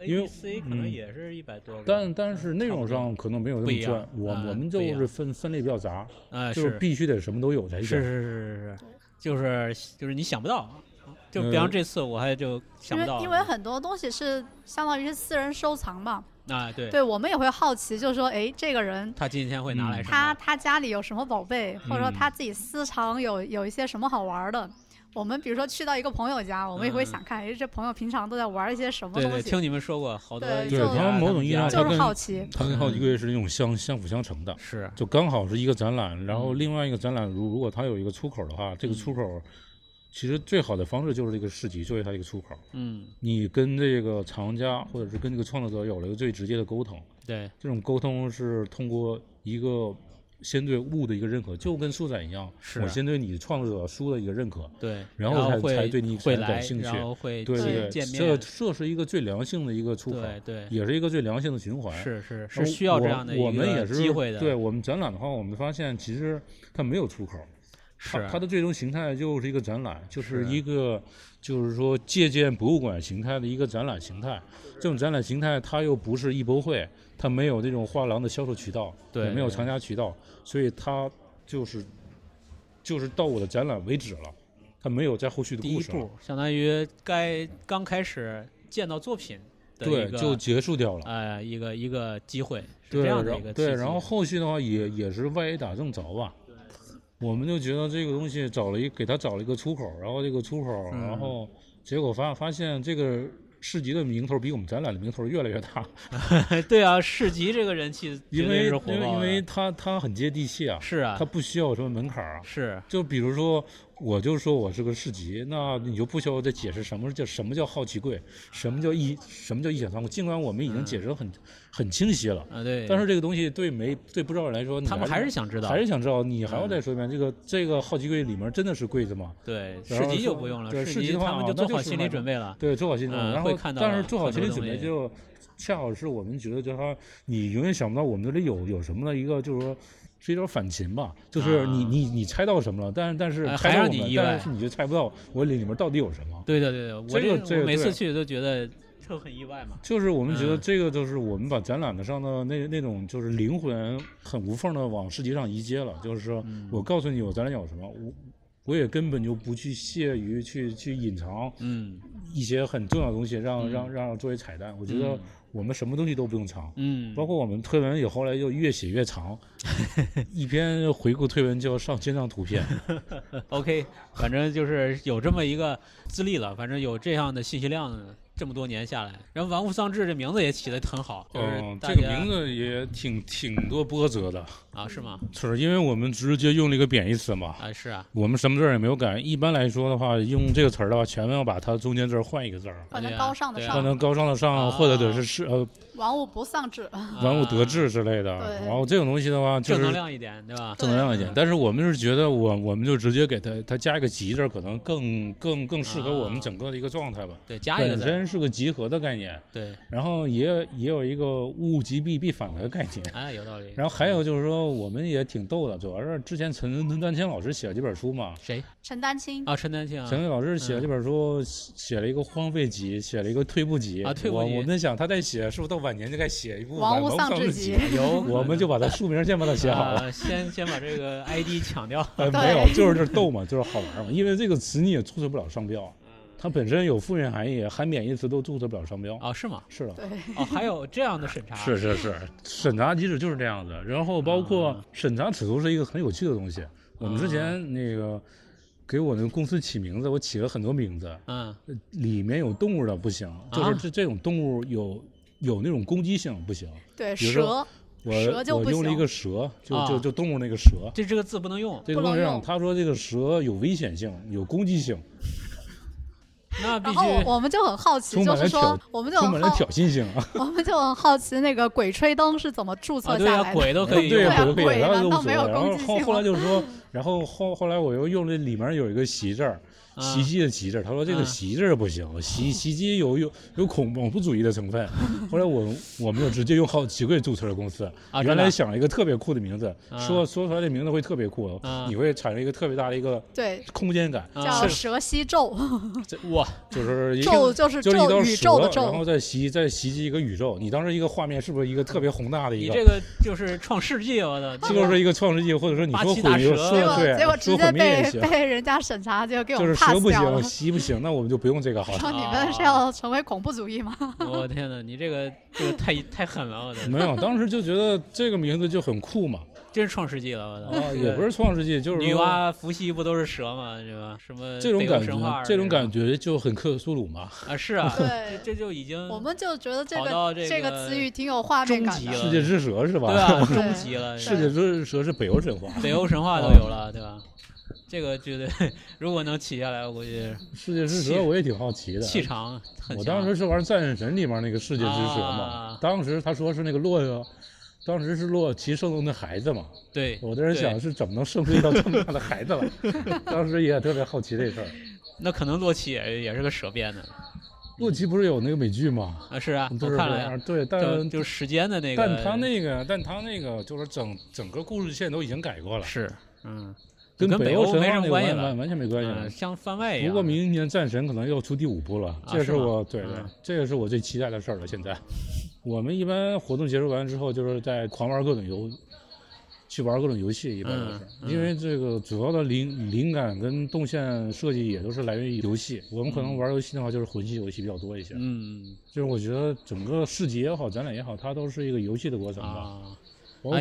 因为 C 可能也是一百多，但但是内容上可能没有那么专，我我们就是分分类比较杂，就是必须得什么都有才行，是是是是是，就是就是你想不到，就比方这次我还就想不到，因为很多东西是相当于是私人收藏嘛。啊，对，对我们也会好奇，就是说，哎，这个人他今天会拿来什么？他他家里有什么宝贝，或者说他自己私藏有有一些什么好玩的？我们比如说去到一个朋友家，我们也会想看，哎，这朋友平常都在玩一些什么东西？对对，听你们说过好多。对，他某种意义上就是好奇。他跟好几个月是那种相相辅相成的，是，就刚好是一个展览，然后另外一个展览，如如果他有一个出口的话，这个出口。其实最好的方式就是这个市集作为它一个出口。嗯，你跟这个藏家或者是跟这个创作者有了一个最直接的沟通。对，这种沟通是通过一个先对物的一个认可，就跟书展一样，我先对你创作者书的一个认可，对，然后才才对你会感兴趣，然后会对对对，这这是一个最良性的一个出口，对对，也是一个最良性的循环，是是是需要这样的我们也是机会的。对我们展览的话，我们发现其实它没有出口，是它的最终形态就是一个展览，就是一个就是说借鉴博物馆形态的一个展览形态。这种展览形态它又不是艺博会。它没有那种画廊的销售渠道，也没有藏家渠道，所以它就是就是到我的展览为止了，它没有在后续的故事。第一步相当于该刚开始见到作品对就结束掉了，哎，一个一个机会，是这样的一个对，然后后续的话也也是外 A 打正着吧，我们就觉得这个东西找了一给他找了一个出口，然后这个出口，然后结果发发现这个。市集的名头比我们展览的名头越来越大，(laughs) 对啊，市集这个人气 (laughs) 因为因为因为它它很接地气啊，是啊，它不需要什么门槛啊，是，就比如说。我就说我是个市集，那你就不需要再解释什么叫什么叫好奇柜，什么叫异什么叫异想仓库。尽管我们已经解释的很很清晰了，啊对，但是这个东西对没对不知道人来说，他们还是想知道，还是想知道。你还要再说一遍，这个这个好奇柜里面真的是柜子吗？对，市集就不用了，市集的话他们就做好心理准备了。对，做好心理准备，然后但是做好心理准备就恰好是我们觉得，就他你永远想不到我们这里有有什么的一个，就是说。是一种反秦吧，就是你你你猜到什么了，但是但是还让你意外但是你就猜不到我里里面到底有什么。对对对对，我这个每次去都觉得就很意外嘛。就是我们觉得这个就是我们把展览的上的那那种就是灵魂很无缝的往市集上移接了，就是说我告诉你我展览有什么，我我也根本就不去屑于去去隐藏嗯一些很重要的东西，让让让作为彩蛋，我觉得。我们什么东西都不用藏，嗯，包括我们推文也后来就越写越长，(laughs) 一篇回顾推文就要上千张图片。(laughs) OK，反正就是有这么一个资历了，反正有这样的信息量。这么多年下来，然后“玩物丧志”这名字也起得很好。嗯，这个名字也挺挺多波折的啊？是吗？是，因为我们直接用了一个贬义词嘛。啊，是啊。我们什么字儿也没有改。一般来说的话，用这个词儿的话，全要把它中间字儿换一个字儿，换成高尚的“上”，换成高尚的“上”，或者得是是呃。玩物不丧志，玩物得志之类的。然后这种东西的话，正能量一点，对吧？正能量一点。但是我们是觉得，我我们就直接给他他加一个集字，可能更更更适合我们整个的一个状态吧。对，加一个本身是个集合的概念。对。然后也也有一个物极必必反的概念。啊，有道理。然后还有就是说，我们也挺逗的，主要是之前陈陈丹青老师写了几本书嘛。谁？陈丹青啊，陈丹青啊。陈丹老师写了几本书，写了一个荒废集，写了一个退步集啊。退步集。我我们想，他在写，是不是到晚年就该写一部？王物丧志集，有，我们就把他书名先把它写好了，先先把这个 ID 抢掉。没有，就是这逗嘛，就是好玩嘛。因为这个词你也注册不了商标，它本身有负面含义，含贬义词都注册不了商标。啊，是吗？是的。对。哦，还有这样的审查。是是是，(laughs) 审查机制就是这样子。然后包括审查尺度是一个很有趣的东西。我们之前那个给我那个公司起名字，我起了很多名字。嗯。里面有动物的不行，就是这这种动物有。有那种攻击性不行，对蛇，我我用了一个蛇，就就就动物那个蛇，这这个字不能用，这个能用。他说这个蛇有危险性，有攻击性。(laughs) 那然后我们就很好奇，就是说，我们就充满了挑衅性啊。(laughs) 我们就很好奇，那个鬼吹灯是怎么注册下来的？鬼都可以，对啊，鬼难道没有攻击性？然后后来就是说，然后后后来我又用了里面有一个习字儿。袭击的袭字，他说这个袭字不行，袭袭击有有有恐恐怖主义的成分。(laughs) 后来我我们就直接用好奇怪注册了公司。原来想了一个特别酷的名字，说说出来这名字会特别酷，你会产生一个特别大的一个对。空间感，叫蛇吸咒。(laughs) 哇，就是咒就是就是宇宙的咒，然后再袭再袭击一个宇宙。你当时一个画面是不是一个特别宏大的一个？你这个就是创世纪，我的，这 (laughs) 就是一个创世纪，或者说你说毁灭，对，结果直接被被人家审查，就给我们掉了。行不行？那我们就不用这个好了。说 (laughs) 你们是要成为恐怖主义吗？(laughs) 我天哪，你这个这个太太狠了！我的没有，当时就觉得这个名字就很酷嘛。这是创世纪了，我的啊，也不是创世纪，就是女娲、伏羲不都是蛇吗？是吧？什么这种感觉？这种感觉就很克苏鲁嘛。啊，是啊，(laughs) 对，这就已经我们就觉得这个这个词语挺有画面感的。世界之蛇是吧？对啊，终极了。世界之蛇是北欧神话，北欧神话都有了，对吧？这个绝对，如果能起下来，我估计世界之蛇我也挺好奇的，气场很强。我当时是玩战神里面那个世界之蛇嘛，当时他说是那个洛当时是洛奇圣龙的孩子嘛？对，我在这想是怎么能生出一到这么大的孩子来？(laughs) 当时也特别好奇这事儿。那可能洛奇也也是个蛇变的。洛奇不是有那个美剧吗？啊，是啊，我看了呀。对，但就时间的那个。但他那个，但他那个就是整整个故事线都已经改过了。是，嗯，跟北欧没什么关系完完全没关系。像番外一样。不过明年战神可能要出第五部了，这是我对对，这也是我最期待的事儿了。现在，我们一般活动结束完之后，就是在狂玩各种游。去玩各种游戏，一般都是因为这个主要的灵灵感跟动线设计也都是来源于游戏。我们可能玩游戏的话，就是魂系游戏比较多一些。嗯，就是我觉得整个市集也好，展览也好，它都是一个游戏的过程吧。啊，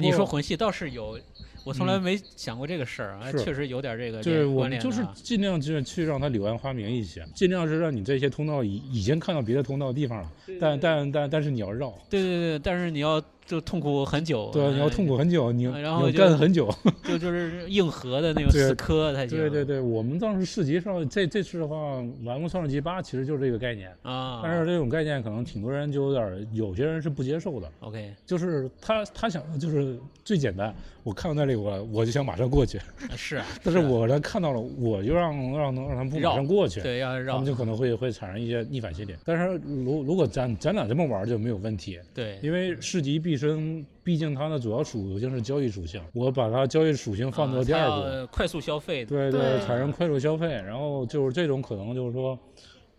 你说魂系倒是有，我从来没想过这个事儿啊，确实有点这个对，我们就是尽量就去让它柳暗花明一些，尽量是让你这些通道已已经看到别的通道的地方了，但但但但是你要绕。对对对，但是你要。就痛苦很久，对，你要痛苦很久，你然后干很久，(laughs) 就就是硬核的那种 (laughs) 死磕才行。对对对，我们当时市集上这这次的话，玩过《创世纪八》，其实就是这个概念啊。但是这种概念可能挺多人就有点，有些人是不接受的。OK，就是他他想就是最简单，我看到那里我我就想马上过去。是，(laughs) 但是我呢看到了，我就让让让他们不马上过去，对，要他们就可能会会产生一些逆反心理。但是如如果咱咱俩这么玩就没有问题。对，因为市集毕生。毕竟它的主要属性是交易属性，我把它交易属性放到第二步，快速消费，对对，产生快速消费。然后就是这种可能就是说，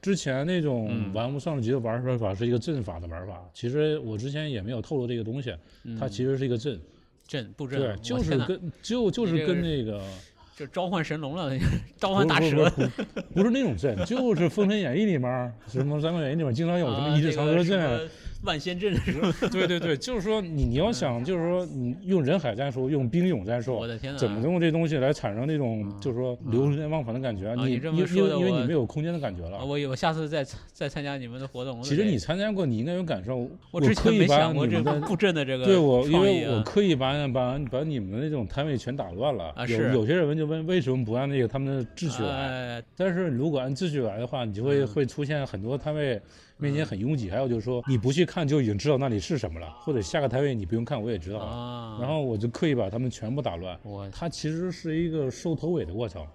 之前那种玩物丧志级的玩法是一个阵法的玩法。其实我之前也没有透露这个东西，它其实是一个阵，阵布阵，对，就是跟就就是跟那个，就召唤神龙了，(laughs) 召唤大蛇，不是那种阵，就是《封神演义》里面什么《三国演义》里面经常有什么一日长蛇阵。万仙阵是吧？(laughs) 对对对，就是说你你要想，就是说你用人海战术，用兵勇战术，我的天怎么用这东西来产生那种就是说流连忘返的感觉？你因为因为你没有空间的感觉了。我我下次再再参加你们的活动。其实你参加过，你应该有感受。我之前没想过这个布阵的这个。对我，因为我刻意把把把你们的那种摊位全打乱了。啊，是。有有些人就问为什么不按那个他们的秩序来？但是如果按秩序来的话，你就会会出现很多摊位。面前很拥挤，还有就是说你不去看就已经知道那里是什么了，或者下个摊位你不用看我也知道了。然后我就刻意把他们全部打乱。它其实是一个收头尾的过程，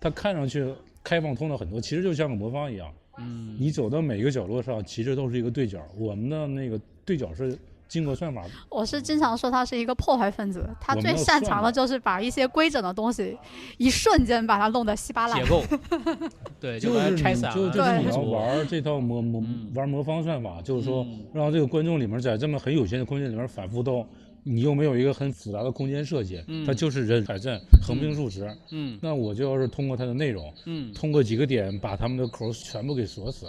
它看上去开放通道很多，其实就像个魔方一样。嗯，你走到每个角落上，其实都是一个对角。我们的那个对角是。经过算法，我是经常说他是一个破坏分子，他最擅长的就是把一些规整的东西，一瞬间把它弄得稀巴烂。结构，(laughs) 对，就是拆散。就就是你要玩这套魔魔玩魔方算法，就是说让这个观众里面在这么很有限的空间里面反复动，你又没有一个很复杂的空间设计，它就是人海阵横平竖直。嗯，那我就要是通过它的内容，嗯，通过几个点把他们的口全部给锁死，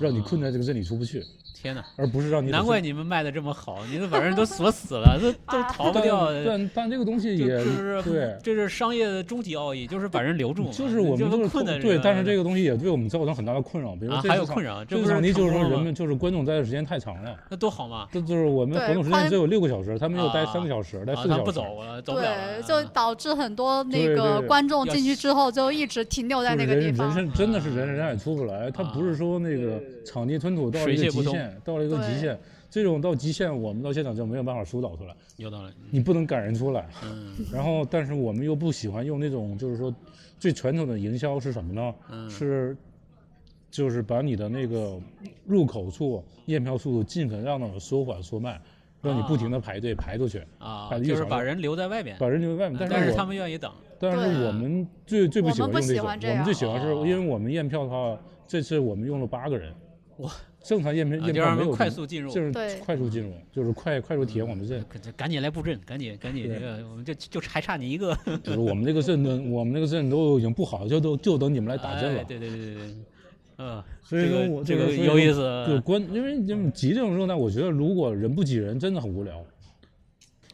让你困在这个阵里出不去。天哪！而不是让你难怪你们卖的这么好，你们把人都锁死了，都 (laughs) 都逃不掉。但但这个东西也是对，这是商业的终极奥义，就是把人留住。就是我们都是困的对，但是这个东西也对我们造成很大的困扰。比如还有困扰，这个问题就是说人们就是观众待的时间太长了。那多好嘛！这就是我们活动时间只有六个小时，他们又待三个小时，待四个小时。不走了，走不了。对，就导致很多那个观众进去之后就一直停留在那个地方。人生真的是人人海出不来，他不是说那个场地吞吐到了一个极限，到了一个极限。这种到极限，我们到现场就没有办法疏导出来。有道理，你不能赶人出来。嗯。然后，但是我们又不喜欢用那种，就是说，最传统的营销是什么呢？嗯。是，就是把你的那个入口处验票速度尽可能让的缩缓缩慢，让你不停的排队排出去。啊。就是把人留在外面。把人留在外面，但是他们愿意等。但是我们最最不喜欢用这种，我们最喜欢是因为我们验票的话，这次我们用了八个人。哇。正常验票验票没有快速进入，就是快速进入，就是快快速体验我们阵。赶紧来布阵，赶紧赶紧这个，我们就就还差你一个。就是我们这个阵呢，我们这个阵都已经不好，就都就等你们来打阵了。对对对对对，嗯，所以说我这个有意思。就关，因为就集这种状态，我觉得如果人不挤人，真的很无聊。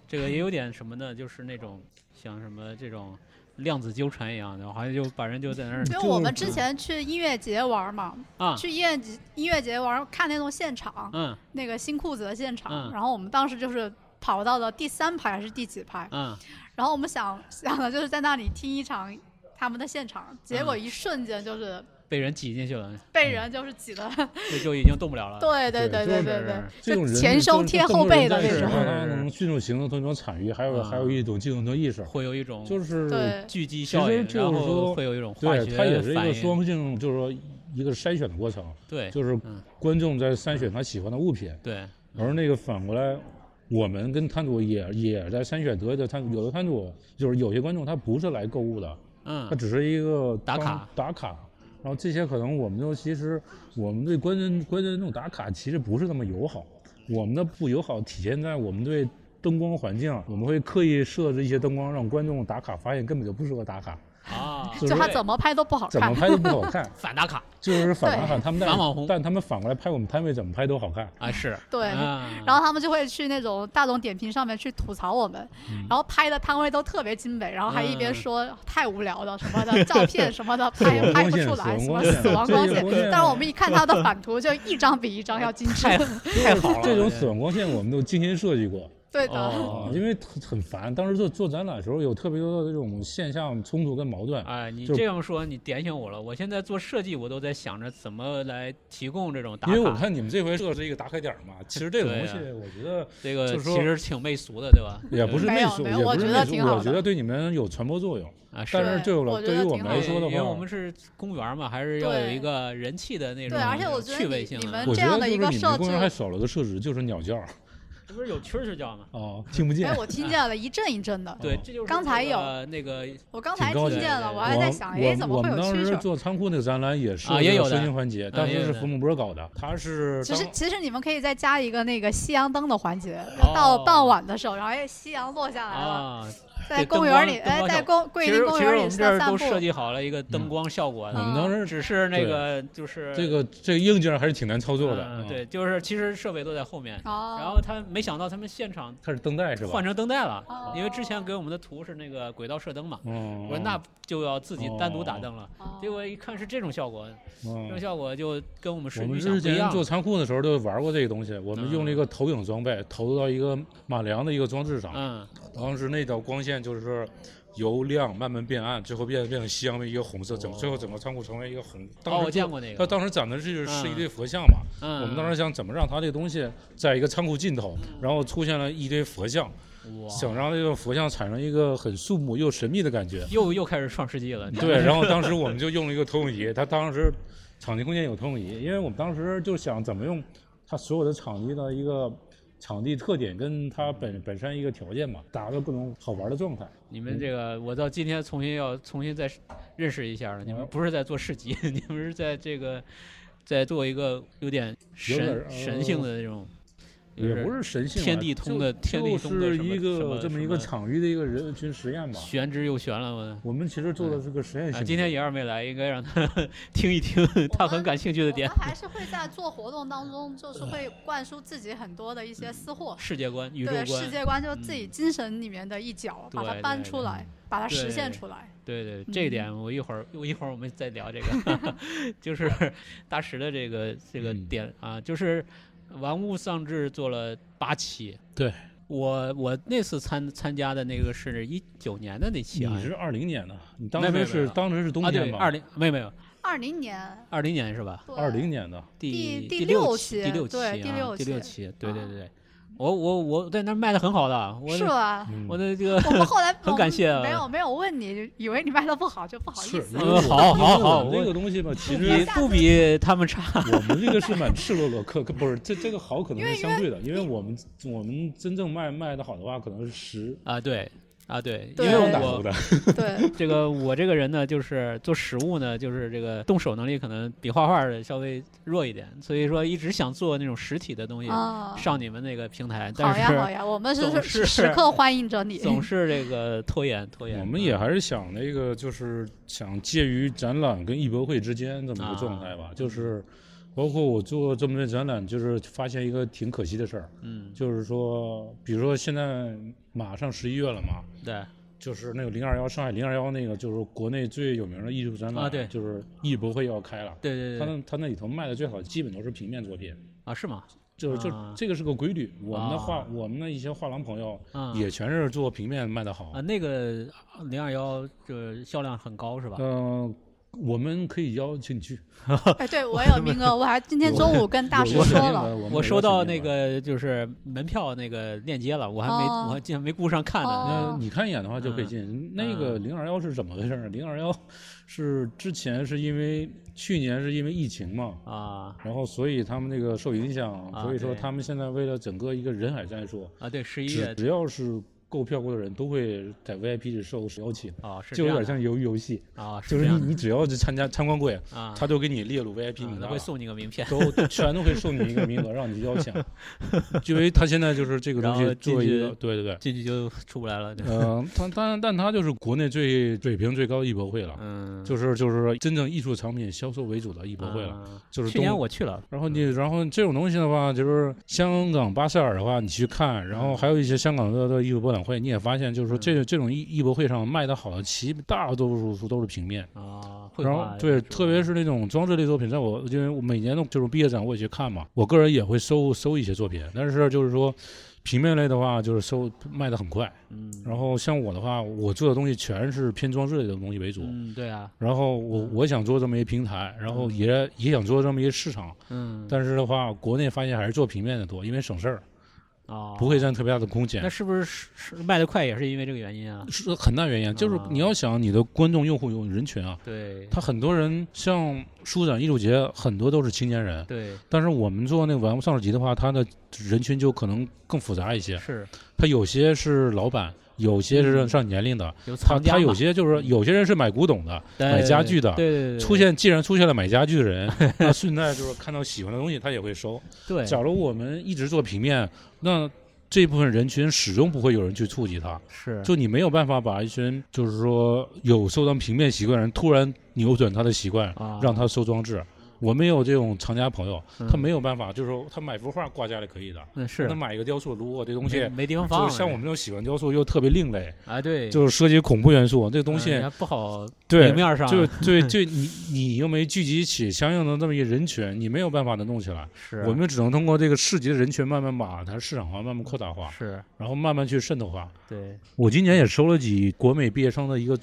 这个也有点什么呢？就是那种像什么这种。量子纠缠一样的，好像就把人就在那儿。因为我们之前去音乐节玩嘛，啊，去音乐节音乐节玩看那种现场，嗯，那个新裤子的现场，然后我们当时就是跑到了第三排还是第几排，嗯，然后我们想想的就是在那里听一场他们的现场，结果一瞬间就是被人挤进去了，被人就是挤的，(laughs) 就就已经动不了了。对对对对对对，这种前胸贴后背的那种，(laughs) 他能迅速形成这种产业，还有还有一种竞争意识，会有一种就是聚集效应，然后会有一种化学对，它也是一个双性，就是说一个筛选的过程。对，就是观众在筛选他喜欢的物品。对，而那个反过来，我们跟摊主也也在筛选得的摊，有的摊主就是有些观众他不是来购物的，嗯，他只是一个打卡打卡。然后这些可能我们都其实我们对关键关键那种打卡其实不是那么友好，我们的不友好体现在我们对灯光环境，我们会刻意设置一些灯光让观众打卡，发现根本就不适合打卡。啊，就他怎么拍都不好看，怎么拍都不好看，(laughs) 反打卡就是反打卡，他们反网红，但他们反过来拍我们摊位怎么拍都好看。啊，是。对，然后他们就会去那种大众点评上面去吐槽我们，然后拍的摊位都特别精美，然后还一边说太无聊了什么的，照片 (laughs) 什么的拍拍不出来，什么死亡光线，但是我们一看他的反图，就一张比一张要精致，太好了，这种死亡光线我们都精心设计过。对的，因为很很烦。当时做做展览的时候，有特别多的这种现象冲突跟矛盾。哎，你这样说，你点醒我了。我现在做设计，我都在想着怎么来提供这种打卡。因为我看你们这回设置一个打卡点嘛，(laughs) 其实这个东西，我觉得这个其实挺媚俗的，对吧？也不是媚俗，也不是媚俗。我觉得对你们有传播作用啊。但是对我对于我们来说的话，因为我们是公园嘛，还是要有一个人气的那种对，而且我觉得就是。你们这样的一个设置，公园还少了个设置，就是鸟叫。这不是有蛐蛐叫吗？哦，听不见。哎，我听见了一阵一阵的。对，这就是刚才有那个，我刚才听见了，我还在想，哎，怎么会有蛐蛐？我们当时做仓库那个展览也是也有声音环节，当时是冯木波搞的，他是。(laughs) 其实其实你们可以再加一个那个夕阳灯的环节，到傍晚的时候，然后哎，夕阳落下来了。在公园里，哎，在公桂林公园里散步。都设计好了一个灯光效果。我们当时只是那个，就是这个这个硬件还是挺难操作的。对，就是其实设备都在后面。然后他没想到他们现场它是灯带是吧？换成灯带了，因为之前给我们的图是那个轨道射灯嘛。我说那就要自己单独打灯了。结果一看是这种效果，这种效果就跟我们我们之前做仓库的时候都玩过这个东西，我们用了一个投影装备投到一个马良的一个装置上。嗯。当时那道光线就是由亮慢慢变暗，最后变变成夕阳的一个红色，整最后整个仓库成为一个红。哦，我见过那个。他当时展的是是一堆佛像嘛？嗯。我们当时想怎么让他这个东西在一个仓库尽头，然后出现了一堆佛像，想让这个佛像产生一个很肃穆又神秘的感觉。又又开始创世纪了。对，然后当时我们就用了一个投影仪，他当时场地空间有投影仪，因为我们当时就想怎么用他所有的场地的一个。场地特点跟它本本身一个条件嘛，达到各种好玩的状态。你们这个，我到今天重新要重新再认识一下了。你们不是在做市集，(laughs) 你们是在这个在做一个有点神神性的这种。也不是神性，天地通的，天地通的是一个这么一个场域的一个人群实验吧。玄之又玄了嘛。我们其实做的是个实验性。今天爷儿没来，应该让他 (laughs) 听一听他很感兴趣的点。我们还是会在做活动当中，就是会灌输自己很多的一些私货、世界观、宇宙观。对世界观，就是自己精神里面的一角，把它搬出来，把它实现出来。对对，这一点我一会儿，我一会儿我们再聊这个，(laughs) 就是大石的这个这个点啊，就是。玩物丧志做了八期，对。我我那次参参加的那个是一九年的那期啊，你是二零年的，你当时是当时是冬天吧？二零没有没有，二零年，二零年是吧？二零年的。第第六期，第六期，对第六期，第六期，对对对。我我我在那卖的很好的，是吧？我的这个我们后来 (laughs) 很感谢，没有没有问你，以为你卖的不好就不好意思。好好好，这个东西吧，其实不比他们差。我们这个是蛮赤裸裸，可可不是这这个好可能是相对的，因为我们我们真正卖卖的好的话，可能是十啊对。啊，对，因为我对 (laughs) 这个我这个人呢，就是做实物呢，就是这个动手能力可能比画画的稍微弱一点，所以说一直想做那种实体的东西上你们那个平台。好呀好呀，我们是时刻欢迎着你。(laughs) 总是这个拖延拖延。我们也还是想那个，就是想介于展览跟艺博会之间这么一个状态吧，就是。包括我做这么多展览，就是发现一个挺可惜的事儿，嗯，就是说，比如说现在马上十一月了嘛，对，就是那个零二幺上海零二幺那个，就是国内最有名的艺术展览啊，对，就是艺博会要开了，对对对，他那他那里头卖的最好，基本都是平面作品。啊，是吗？就是就这个是个规律，我们的画，我们的一些画廊朋友也全是做平面卖的好。啊，那个零二幺就销量很高是吧？嗯。我们可以邀请你去。(laughs) 哎，对我有名额，(laughs) 我还今天中午跟大师说了，我收到那个就是门票那个链接了，我还没我还竟然没顾上看呢。那你看一眼的话就可以进。那个零二幺是怎么回事？零二幺是之前是因为去年是因为疫情嘛啊，然后所以他们那个受影响，所以说他们现在为了整个一个人海战术啊，对，十一月只要是。购票过的人都会在 VIP 里受邀请啊，就有点像鱿鱼游戏啊，就是你你只要是参加参观过啊，他都给你列入 VIP 名单，会送你个名片，都全都会送你一个名额让你邀请，(laughs) 因为他现在就是这个东西做一个，对对对，进去就出不来了。嗯，他但但他就是国内最水平最高的艺博会了，嗯，就是就是说真正艺术产品销售为主的艺博会了，就是去年我去了，然后你然后这种东西的话，就是香港巴塞尔的话，你去看，然后还有一些香港的的艺术博览会，你也发现。就是说，这这种艺艺博会上卖的好的，其大多数书都是平面啊。然后对，特别是那种装置类作品，在我因为我每年的这种毕业展我也去看嘛，我个人也会收收一些作品。但是就是说，平面类的话，就是收卖的很快。嗯。然后像我的话，我做的东西全是偏装置类的东西为主。嗯，对啊。然后我我想做这么一个平台，然后也也想做这么一个市场。嗯。但是的话，国内发现还是做平面的多，因为省事儿。啊，不会占特别大的空间。那是不是是卖的快也是因为这个原因啊？是很大原因，就是你要想你的观众、用户、有人群啊。对。他很多人像书展、艺术节，很多都是青年人。对。但是我们做那个玩物丧志集的话，他的人群就可能更复杂一些。是。他有些是老板。有些是上年龄的，他他有些就是有些人是买古董的，买家具的，对对对，出现既然出现了买家具的人，(laughs) 那顺带就是看到喜欢的东西，他也会收。对，假如我们一直做平面，那这部分人群始终不会有人去触及他，是，就你没有办法把一群就是说有收藏平面习惯的人突然扭转他的习惯，让他收装置。我没有这种藏家朋友，他没有办法，就是说他买幅画挂家里可以的，嗯是，他买一个雕塑，如果这东西没地方放，像我们这种喜欢雕塑又特别另类，啊对，就是涉及恐怖元素，这东西不好对面上，(laughs) 就对就你你又没聚集起相应的这么一个人群，你没有办法能弄起来，是我们只能通过这个市集的人群慢慢把它市场化，慢慢扩大化，是，然后慢慢去渗透化。对，我今年也收了几国美毕业生的一个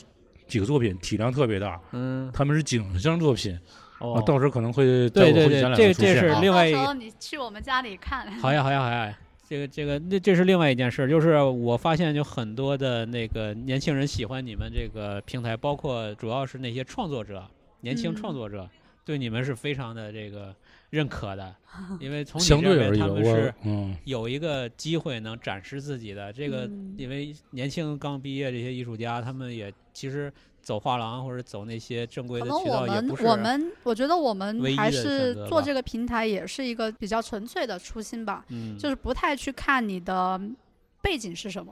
几个作品，体量特别大，嗯，他们是景象作品。哦，到时候可能会对对对，这这是另外一。到时候你去我们家里看。(laughs) 好呀好呀好呀，这个这个那这是另外一件事，就是我发现有很多的那个年轻人喜欢你们这个平台，包括主要是那些创作者，年轻创作者对你们是非常的这个认可的，(laughs) 因为从相对而言他们是嗯有一个机会能展示自己的这个，因为年轻刚毕业这些艺术家，他们也其实。走画廊或者走那些正规的渠道也不是。我们我们我觉得我们还是做这个平台也是一个比较纯粹的初心吧，就是不太去看你的背景是什么，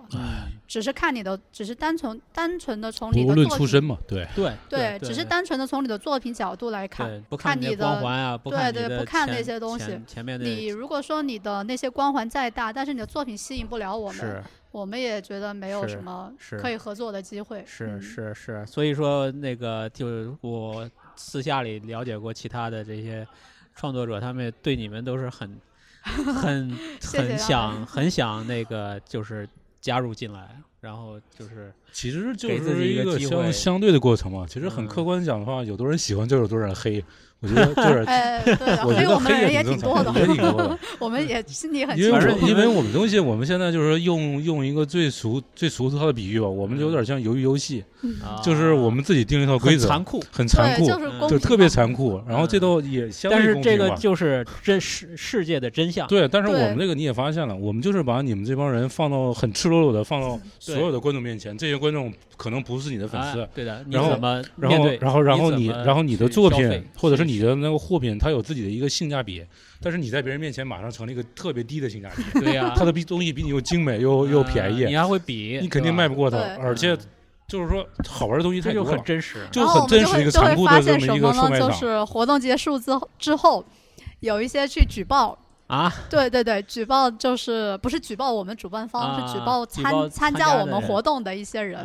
只是看你的，只是单纯单纯的从你的作品出身嘛，对对对，只是单纯的从你的作品角度来看，看你的光环啊，对对，不看那些东西。前面你如果说你的那些光环再大，但是你的作品吸引不了我们。我们也觉得没有什么可以合作的机会。是是是，所以说那个就我私下里了解过其他的这些创作者，他们对你们都是很 (laughs) 很很想很想那个就是加入进来，然后就是其实就是一个相相对的过程嘛。其实很客观讲的话，有多人喜欢就有多人黑。我觉得就是，(laughs) 哎，对，(laughs) 所以我们人也挺多的，也挺多的。我们也心里很因为因为我们东西，我们现在就是说用用一个最俗最俗套的比喻吧，我们就有点像鱿鱼游戏，就是我们自己定一套规则，残酷，很残酷，就特别残酷。然后这都也相但是这个就是真世世界的真相。对，但是我们这个你也发现了，我们就是把你们这帮人放到很赤裸裸的放到所有的观众面前，这些观众可能不是你的粉丝，对的。然后然后然后然后你然后你的作品或者是你的那个货品。它有自己的一个性价比，但是你在别人面前马上成了一个特别低的性价比。对呀，它的比东西比你又精美又又便宜，你还会比，你肯定卖不过它。而且就是说，好玩的东西太多，就很真实，就很真实一个残酷的这么一个售卖场。就是活动结束之之后，有一些去举报。啊，(laughs) 对对对，举报就是不是举报我们主办方，是举报参参加我们活动的一些人。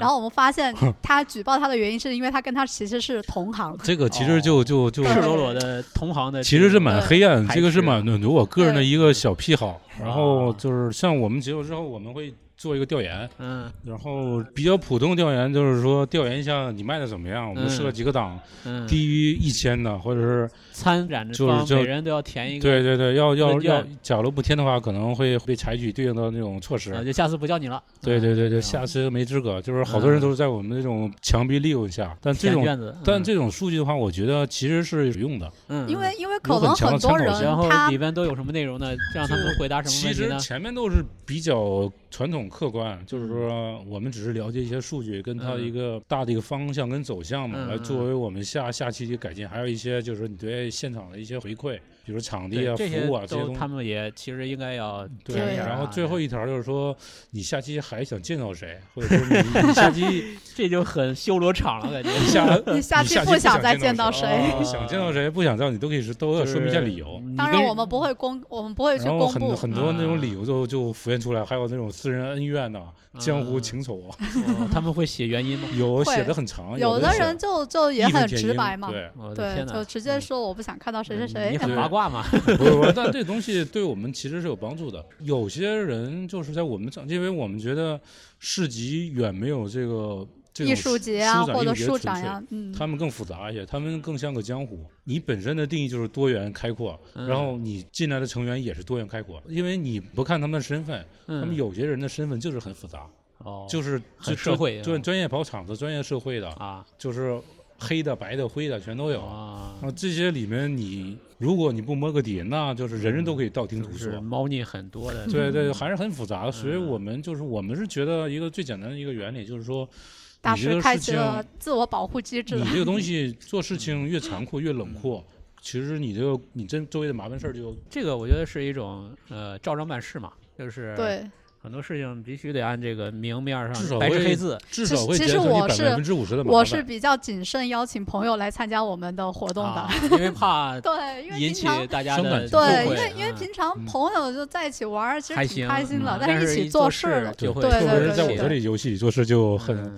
然后我们发现他举报他的原因是因为他跟他其实是同行。这个其实就就就赤裸裸的同行的，其实是蛮黑暗。这个是蛮我个人的一个小癖好。然后就是像我们结束之后，我们会。做一个调研，嗯，然后比较普通的调研就是说调研一下你卖的怎么样，我们设几个档，嗯，低于一千的或者是参展就是每人都要填一个，对对对，要要要，假如不填的话，可能会被采取对应的那种措施，就下次不叫你了。对对对对，下次没资格，就是好多人都是在我们这种强逼利用下，但这种但这种数据的话，我觉得其实是有用的，嗯，因为因为可能很多人他里边都有什么内容呢？让他们回答什么问题呢？其实前面都是比较。传统客观就是说，我们只是了解一些数据，跟它一个大的一个方向跟走向嘛，来作为我们下下期的改进。还有一些就是你对现场的一些回馈。比如场地啊、服务啊这些东西，他们也其实应该要对。然后最后一条就是说，你下期还想见到谁，或者说你你下期 (laughs) 这就很修罗场了，感觉。你下你下期不想再见到谁，(laughs) 想见到谁不想到你都可以是都要说明一下理由。当然我们不会公，我们不会去公布。然后很很多那种理由就就浮现出来，还有那种私人恩怨呐、江湖情仇啊。他们会写原因吗？(laughs) 有写的很长。有的人就就也很直白嘛，对对，就直接说我不想看到谁谁谁。你很八卦嘛？(laughs) (laughs) 但这东西对我们其实是有帮助的。有些人就是在我们讲，因为我们觉得市集远没有这个艺术节啊或者书展呀，嗯，他们更复杂一些，他们更像个江湖。你本身的定义就是多元开阔，然后你进来的成员也是多元开阔，因为你不看他们的身份，他们有些人的身份就是很复杂，哦，就是社会专专业跑场子、专业社会的啊，就是。黑的、白的、灰的全都有啊！这些里面，你如果你不摸个底，那就是人人都可以道听途说，猫腻很多的。对对，还是很复杂的。所以我们就是，我们是觉得一个最简单的一个原理，就是说，大师开启了自我保护机制。你这个东西做事情越残酷、越冷酷，其实你这个你这周围的麻烦事儿就这个，我觉得是一种呃照章办事嘛，就是对。很多事情必须得按这个明面上白纸黑字，至少会其实我是百分之五十的我是比较谨慎邀请朋友来参加我们的活动的，因为怕 (laughs) 对，因为引起大家的对，因为因为平常朋友就在一起玩，其实挺开心的，但是一起做事就会，对对对，在我这里游戏里做事就很，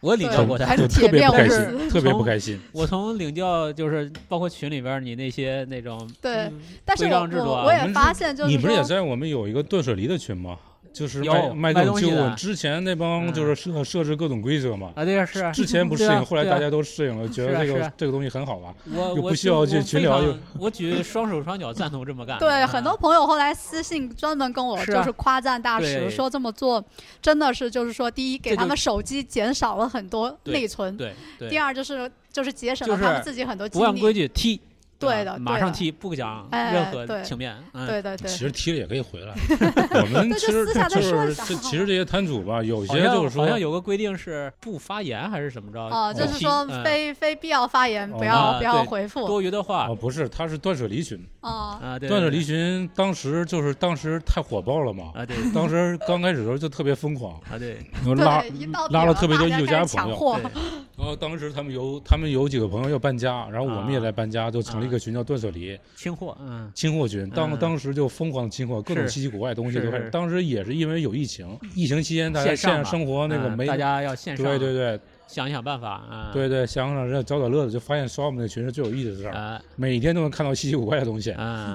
我领教过他，特别不开心，特别不开心。我从领教就是包括群里边你那些那种对，但是我我也发现就是你不是也在我们有一个断舍离的群吗？就是卖卖各种旧物，之前那帮就是设设置各种规则嘛。啊，对是。之前不适应，后来大家都适应了，觉得这个这个东西很好吧？我不需要去群聊。我举双手双脚赞同这么干。对，很多朋友后来私信专门跟我就是夸赞大使，说这么做真的是就是说，第一给他们手机减少了很多内存，对。第二就是就是节省了他们自己很多精力。不按规矩踢。对的，马上踢，不讲任何情面。对对对，其实踢了也可以回来。(laughs) 我们其实就是其实这些摊主吧，有些就是说，好像有个规定是不发言还是怎么着？哦，就是说非非必要发言，不要不要回复多余的话。哦，不是，他是断舍离群。啊啊，断舍离群当时就是当时太火爆了嘛。啊对，(laughs) 当时刚开始的时候就特别疯狂。啊对，拉拉了特别多艺术家朋友。(laughs) 然后当时他们有他们有几个朋友要搬家，然后我们也来搬家，就成立一个群叫断舍离。清货，嗯，清货群，当当时就疯狂清货，各种稀奇古怪的东西都开始。当时也是因为有疫情，疫情期间大家线上生活那个没，大家要线上，对对对，想一想办法啊，对对，想想找找乐子，就发现刷我们那群是最有意思的事儿，每天都能看到稀奇古怪的东西，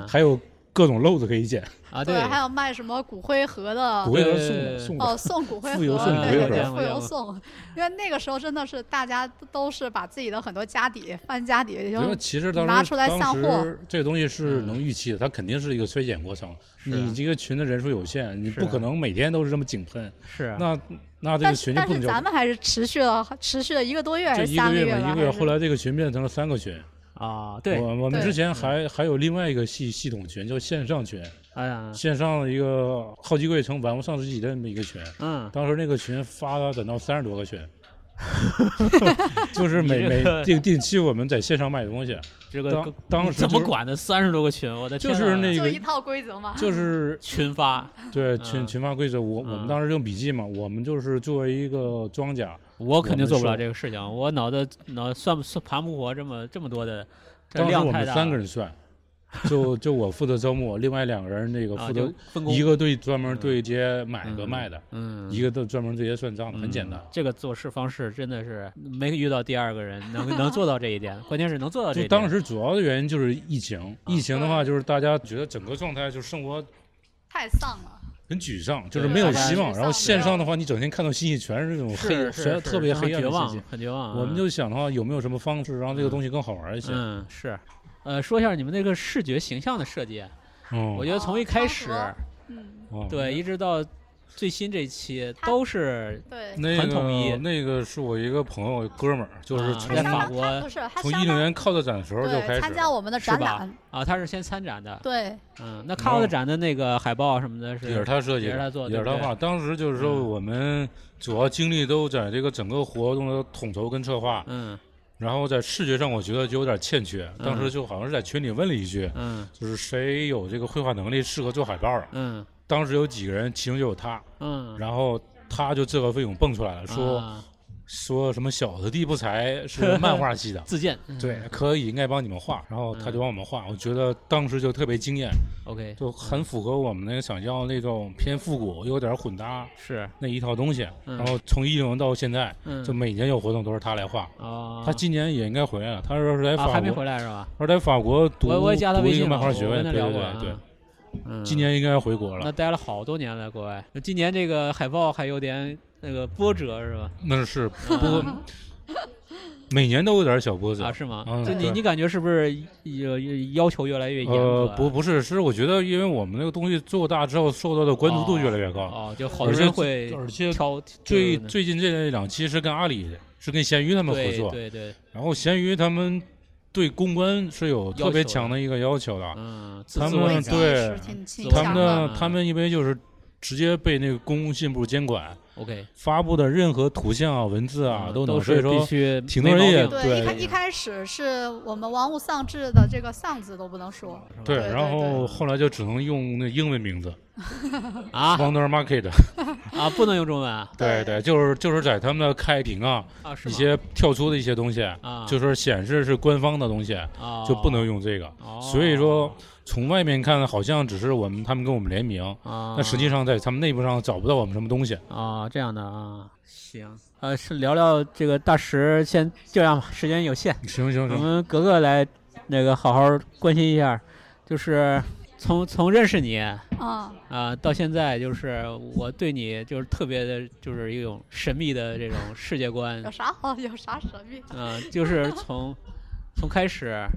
还有。各种漏子可以捡啊，对，还有卖什么骨灰盒的，骨灰盒送送哦，送骨灰盒，(laughs) 富邮送骨灰盒，富邮送，因为那个时候真的是大家都是把自己的很多家底翻家底，因为其实当拿出来散货。这个东西是能预期的，它肯定是一个衰减过程。你这个群的人数有限，你不可能每天都是这么井喷。是，那那这个群就不能。但是咱们还是持续了，持续了一个多月还是三个月嘛？一个月，后来这个群变成了三个群。啊，对，我我们之前还还有另外一个系系统群，叫线上群，哎呀，线上的一个好几个月成玩物丧尸级的那么一个群，嗯，当时那个群发了等到三十多个群。(laughs) 就是每每定定期我们在线上卖东西，(laughs) 这个当时怎么管的？三十多个群，我的天！就是那个一套规则嘛？就 (laughs) 是群发，对群群发规则。我我们当时用笔记嘛，我们就是作为一个庄家，我肯定做不了这个事情。我脑子脑算不算盘不活这么这么多的，当时我们三个人算。就就我负责招募，另外两个人那个负责，一个对专门对接买和卖的，嗯，一个都专门对接算账的，很简单。这个做事方式真的是没遇到第二个人能能做到这一点，关键是能做到这。就当时主要的原因就是疫情，疫情的话就是大家觉得整个状态就是生活太丧了。很沮丧，就是没有希望。然后线上的话，你整天看到信息全是这种黑，全特别黑暗的信息，很绝望。我们就想的话，有没有什么方式让这个东西更好玩一些？嗯，是。呃，说一下你们那个视觉形象的设计。嗯，我觉得从一开始，嗯，对，一直到。最新这期都是对。很统一，那个是我一个朋友哥们儿，就是从法国从一零年靠的展的时候就开始参加我们的展览。啊，他是先参展的，对，嗯，那靠的展的那个海报什么的是，也是他设计，也是他做，也是他画。当时就是说我们主要精力都在这个整个活动的统筹跟策划，嗯，然后在视觉上我觉得就有点欠缺，当时就好像是在群里问了一句，嗯，就是谁有这个绘画能力适合做海报，嗯。当时有几个人，其中就有他，嗯，然后他就自告奋勇蹦出来了，说说什么小的地不才是漫画系的。(laughs) 自荐，对，可以应该帮你们画，然后他就帮我们画，我觉得当时就特别惊艳，OK，就很符合我们那个想要那种偏复古，有点混搭是。那一套东西，然后从一零年到现在，就每年有活动都是他来画，他今年也应该回来了，他说是在法国还没回来是吧？是在法国读读一个漫画学位，对对对。今年应该回国了。那待了好多年在国外。那今年这个海报还有点那个波折是吧？那是波，每年都有点小波折啊？是吗？就你你感觉是不是要要求越来越严格？呃，不不是，是我觉得因为我们那个东西做大之后，受到的关注度越来越高。哦，就好多人会而且挑。最最近这两期是跟阿里，是跟闲鱼他们合作。对对。然后闲鱼他们。对公关是有特别强的一个要求的，嗯，他们对他们的他们因为就是直接被那个公共信部监管，OK，发布的任何图像啊、文字啊都能所以说必须挺多人也对。一开一开始是我们玩物丧志的这个丧字都不能说，对，然后后来就只能用那英文名字。啊，Wonder Market，啊，不能用中文。(laughs) 对对，就是就是在他们的开屏啊，一些跳出的一些东西，啊，就是显示是官方的东西，啊，就不能用这个。所以说，从外面看好像只是我们他们跟我们联名，啊，那实际上在他们内部上找不到我们什么东西。啊，这样的啊，行，呃，是聊聊这个大石，先这样吧，时间有限。行行行，我们格格来那个好好关心一下，就是。从从认识你啊啊到现在，就是我对你就是特别的，就是一种神秘的这种世界观。有啥好？有啥神秘？嗯，就是从从开始，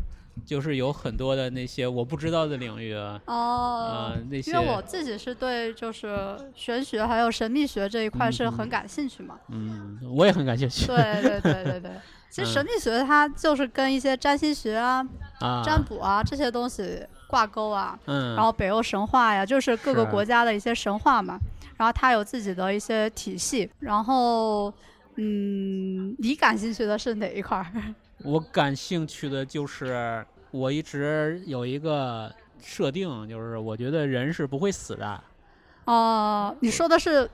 就是有很多的那些我不知道的领域啊。哦。那些。因为我自己是对就是玄学还有神秘学这一块是很感兴趣嘛。嗯，我也很感兴趣。对对对对对。(laughs) 其实神秘学它就是跟一些占星学啊、占卜啊这些东西。挂钩啊，嗯，然后北欧神话呀，就是各个国家的一些神话嘛，然后它有自己的一些体系，然后，嗯，你感兴趣的是哪一块儿？我感兴趣的就是我一直有一个设定，就是我觉得人是不会死的。哦，你说的是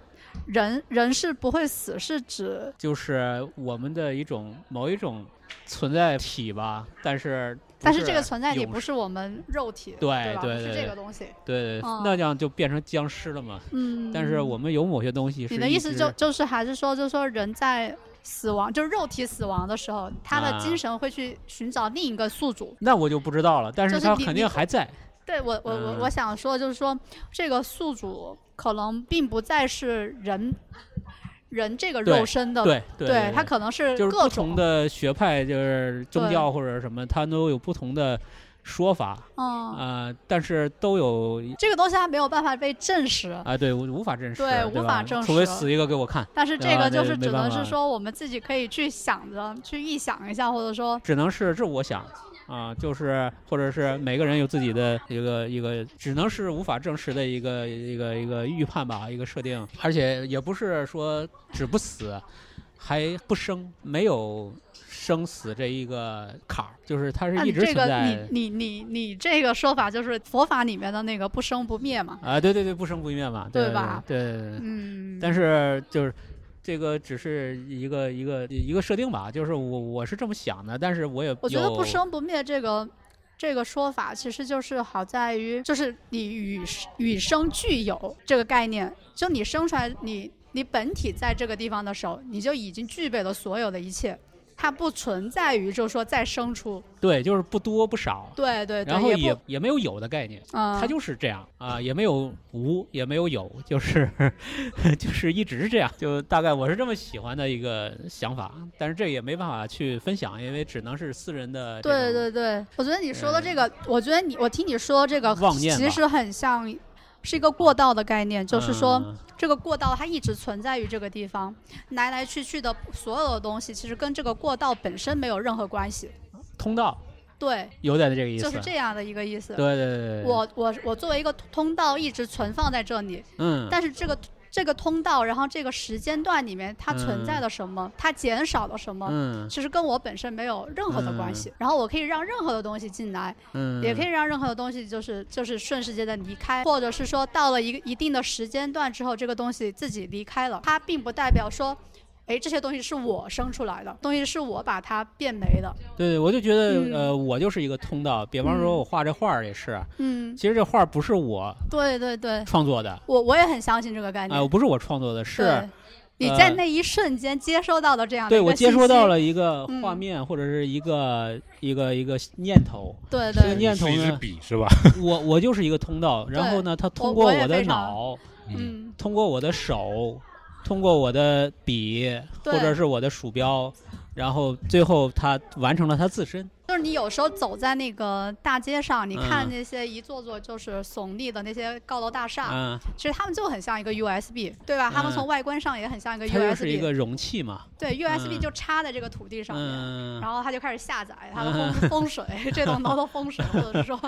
人人是不会死，是指就是我们的一种某一种存在体吧，但是。但是这个存在体不是我们肉体，对对是这个东西，对对，那样就变成僵尸了嘛。嗯，但是我们有某些东西。你的意思就就是还是说，就是说人在死亡，就是肉体死亡的时候，他的精神会去寻找另一个宿主。那我就不知道了，但是他肯定还在。对我我我我想说就是说，这个宿主可能并不再是人。人这个肉身的，对对，他可能是就是不同的学派，就是宗教或者什么，他都有不同的说法。嗯啊，但是都有这个东西还没有办法被证实啊，对，无法证实，对，无法证实，除非死一个给我看。但是这个就是只能是说我们自己可以去想着去臆想一下，或者说只能是这我想。啊，就是，或者是每个人有自己的一个一个，只能是无法证实的一个一个一个预判吧，一个设定，而且也不是说只不死，还不生，没有生死这一个坎儿，就是它是一直存在。你你你你这个说法就是佛法里面的那个不生不灭嘛？啊，对对对，不生不灭嘛，对吧？对，嗯。但是就是。这个只是一个一个一个设定吧，就是我我是这么想的，但是我也我觉得不生不灭这个这个说法，其实就是好在于，就是你与与生俱有这个概念，就你生出来，你你本体在这个地方的时候，你就已经具备了所有的一切，它不存在于就是说再生出。对，就是不多不少。对对。然后也也没有有的概念，它就是这样啊，也没有无，也没有有，就是 (laughs) 就是一直是这样。就大概我是这么喜欢的一个想法，但是这也没办法去分享，因为只能是私人的。对对对，我觉得你说的这个，我觉得你我听你说这个，其实很像。是一个过道的概念，就是说这个过道它一直存在于这个地方，来来去去的所有的东西，其实跟这个过道本身没有任何关系。通道。对。有点这个意思。就是这样的一个意思。对对对对。我我我作为一个通道一直存放在这里。嗯。但是这个。这个通道，然后这个时间段里面它存在了什么？它减少了什么？嗯，其实跟我本身没有任何的关系。然后我可以让任何的东西进来，嗯，也可以让任何的东西就是就是瞬时间的离开，或者是说到了一个一定的时间段之后，这个东西自己离开了。它并不代表说。哎，这些东西是我生出来的，东西是我把它变没的。对对，我就觉得，呃，我就是一个通道。比方说，我画这画儿也是，嗯，其实这画儿不是我，对对对，创作的。我我也很相信这个概念。啊，不是我创作的，是你在那一瞬间接收到的这样。对我接收到了一个画面，或者是一个一个一个念头。对对。这个念头呢？笔是吧？我我就是一个通道，然后呢，它通过我的脑，嗯，通过我的手。通过我的笔，或者是我的鼠标，然后最后它完成了它自身。就是你有时候走在那个大街上，你看那些一座座就是耸立的那些高楼大厦，其实他们就很像一个 USB，对吧？他们从外观上也很像一个 USB。它就是一个容器嘛。对，USB 就插在这个土地上面，然后它就开始下载它的风 (laughs) 风水，(laughs) 这栋楼的风水，(laughs) 或者是说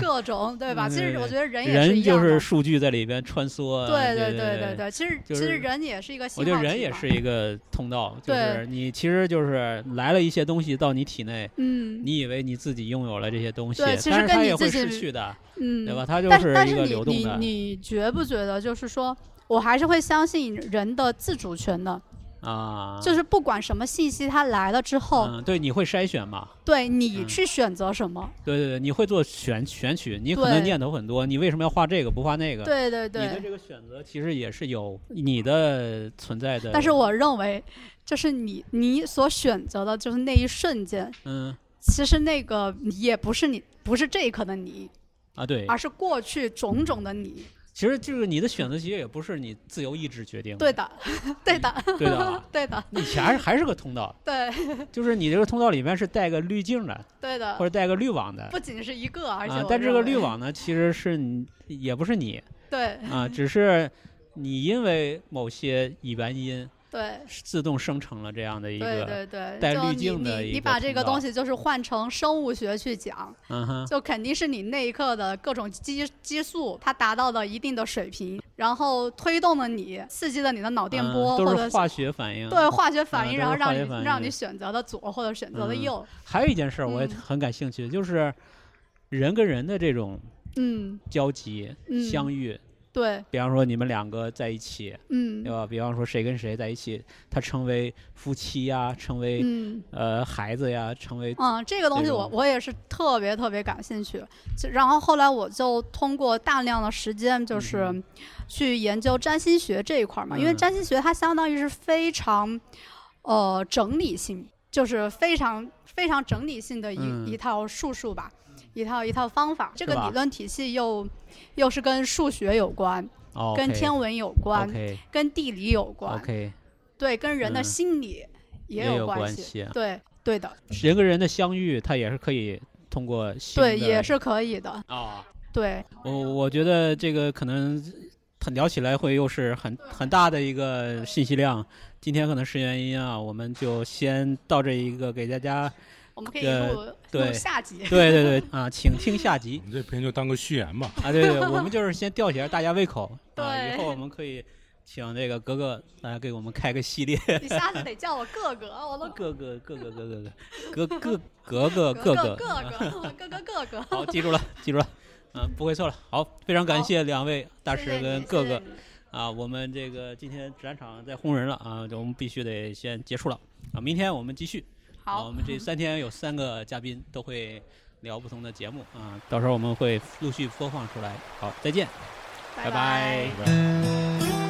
各种，对吧？其实我觉得人也是一样。人就是数据在里边穿梭。对对对对对，其实其实人也是一个。我觉得人也是一个通道，就是你其实就是来了一些东西到你体内，嗯。你以为你自己拥有了这些东西，但是它也会失去的，嗯，对吧？它就是一个流动的。你你觉不觉得，就是说我还是会相信人的自主权的啊？就是不管什么信息它来了之后，嗯，对，你会筛选嘛？对你去选择什么？对对对，你会做选选取，你可能念头很多，你为什么要画这个不画那个？对对对，你的这个选择其实也是有你的存在的。但是我认为，就是你你所选择的，就是那一瞬间，嗯。其实那个也不是你，不是这一刻的你，啊对，而是过去种种的你。其实就是你的选择，其实也不是你自由意志决定。(laughs) 对的，对的，对的，对的。你还是还是个通道。对。(laughs) 就是你这个通道里面是带个滤镜的。对的。或者带个滤网的。不仅是一个，而且。但这个滤网呢，其实是你，也不是你。对。啊，只是你因为某些原因。对，自动生成了这样的一个对对对带滤镜的一个你把这个东西就是换成生物学去讲，嗯哼，就肯定是你那一刻的各种激激素它达到了一定的水平，然后推动了你，刺激了你的脑电波，都是化学反应。对化学反应，然后让你让你选择了左或者选择了右。还有一件事我也很感兴趣，就是人跟人的这种嗯交集相遇。对，比方说你们两个在一起，嗯，对吧？比方说谁跟谁在一起，他成为夫妻呀，成为呃孩子呀，成为嗯，这个东西我我也是特别特别感兴趣。然后后来我就通过大量的时间，就是去研究占星学这一块嘛，因为占星学它相当于是非常呃整理性，就是非常非常整理性的一一套术数吧。一套一套方法，这个理论体系又又是跟数学有关，跟天文有关，跟地理有关，对，跟人的心理也有关系，对对的。人跟人的相遇，它也是可以通过对，也是可以的啊。对，我我觉得这个可能很聊起来会又是很很大的一个信息量。今天可能是原因啊，我们就先到这一个给大家。我们可以录录下集，对对对啊，请听下集。你这片就当个序言吧。啊，对对，我们就是先吊起来大家胃口。对，以后我们可以请这个格格来给我们开个系列。你下次得叫我哥哥，我都哥哥哥哥哥哥哥哥哥格格哥哥哥哥哥哥哥哥。好，记住了，记住了，嗯，不会错了。好，非常感谢两位大师跟哥哥。啊，我们这个今天展场在轰人了啊，我们必须得先结束了啊，明天我们继续。好，我们这三天有三个嘉宾都会聊不同的节目啊，到时候我们会陆续播放出来。好，再见，拜拜。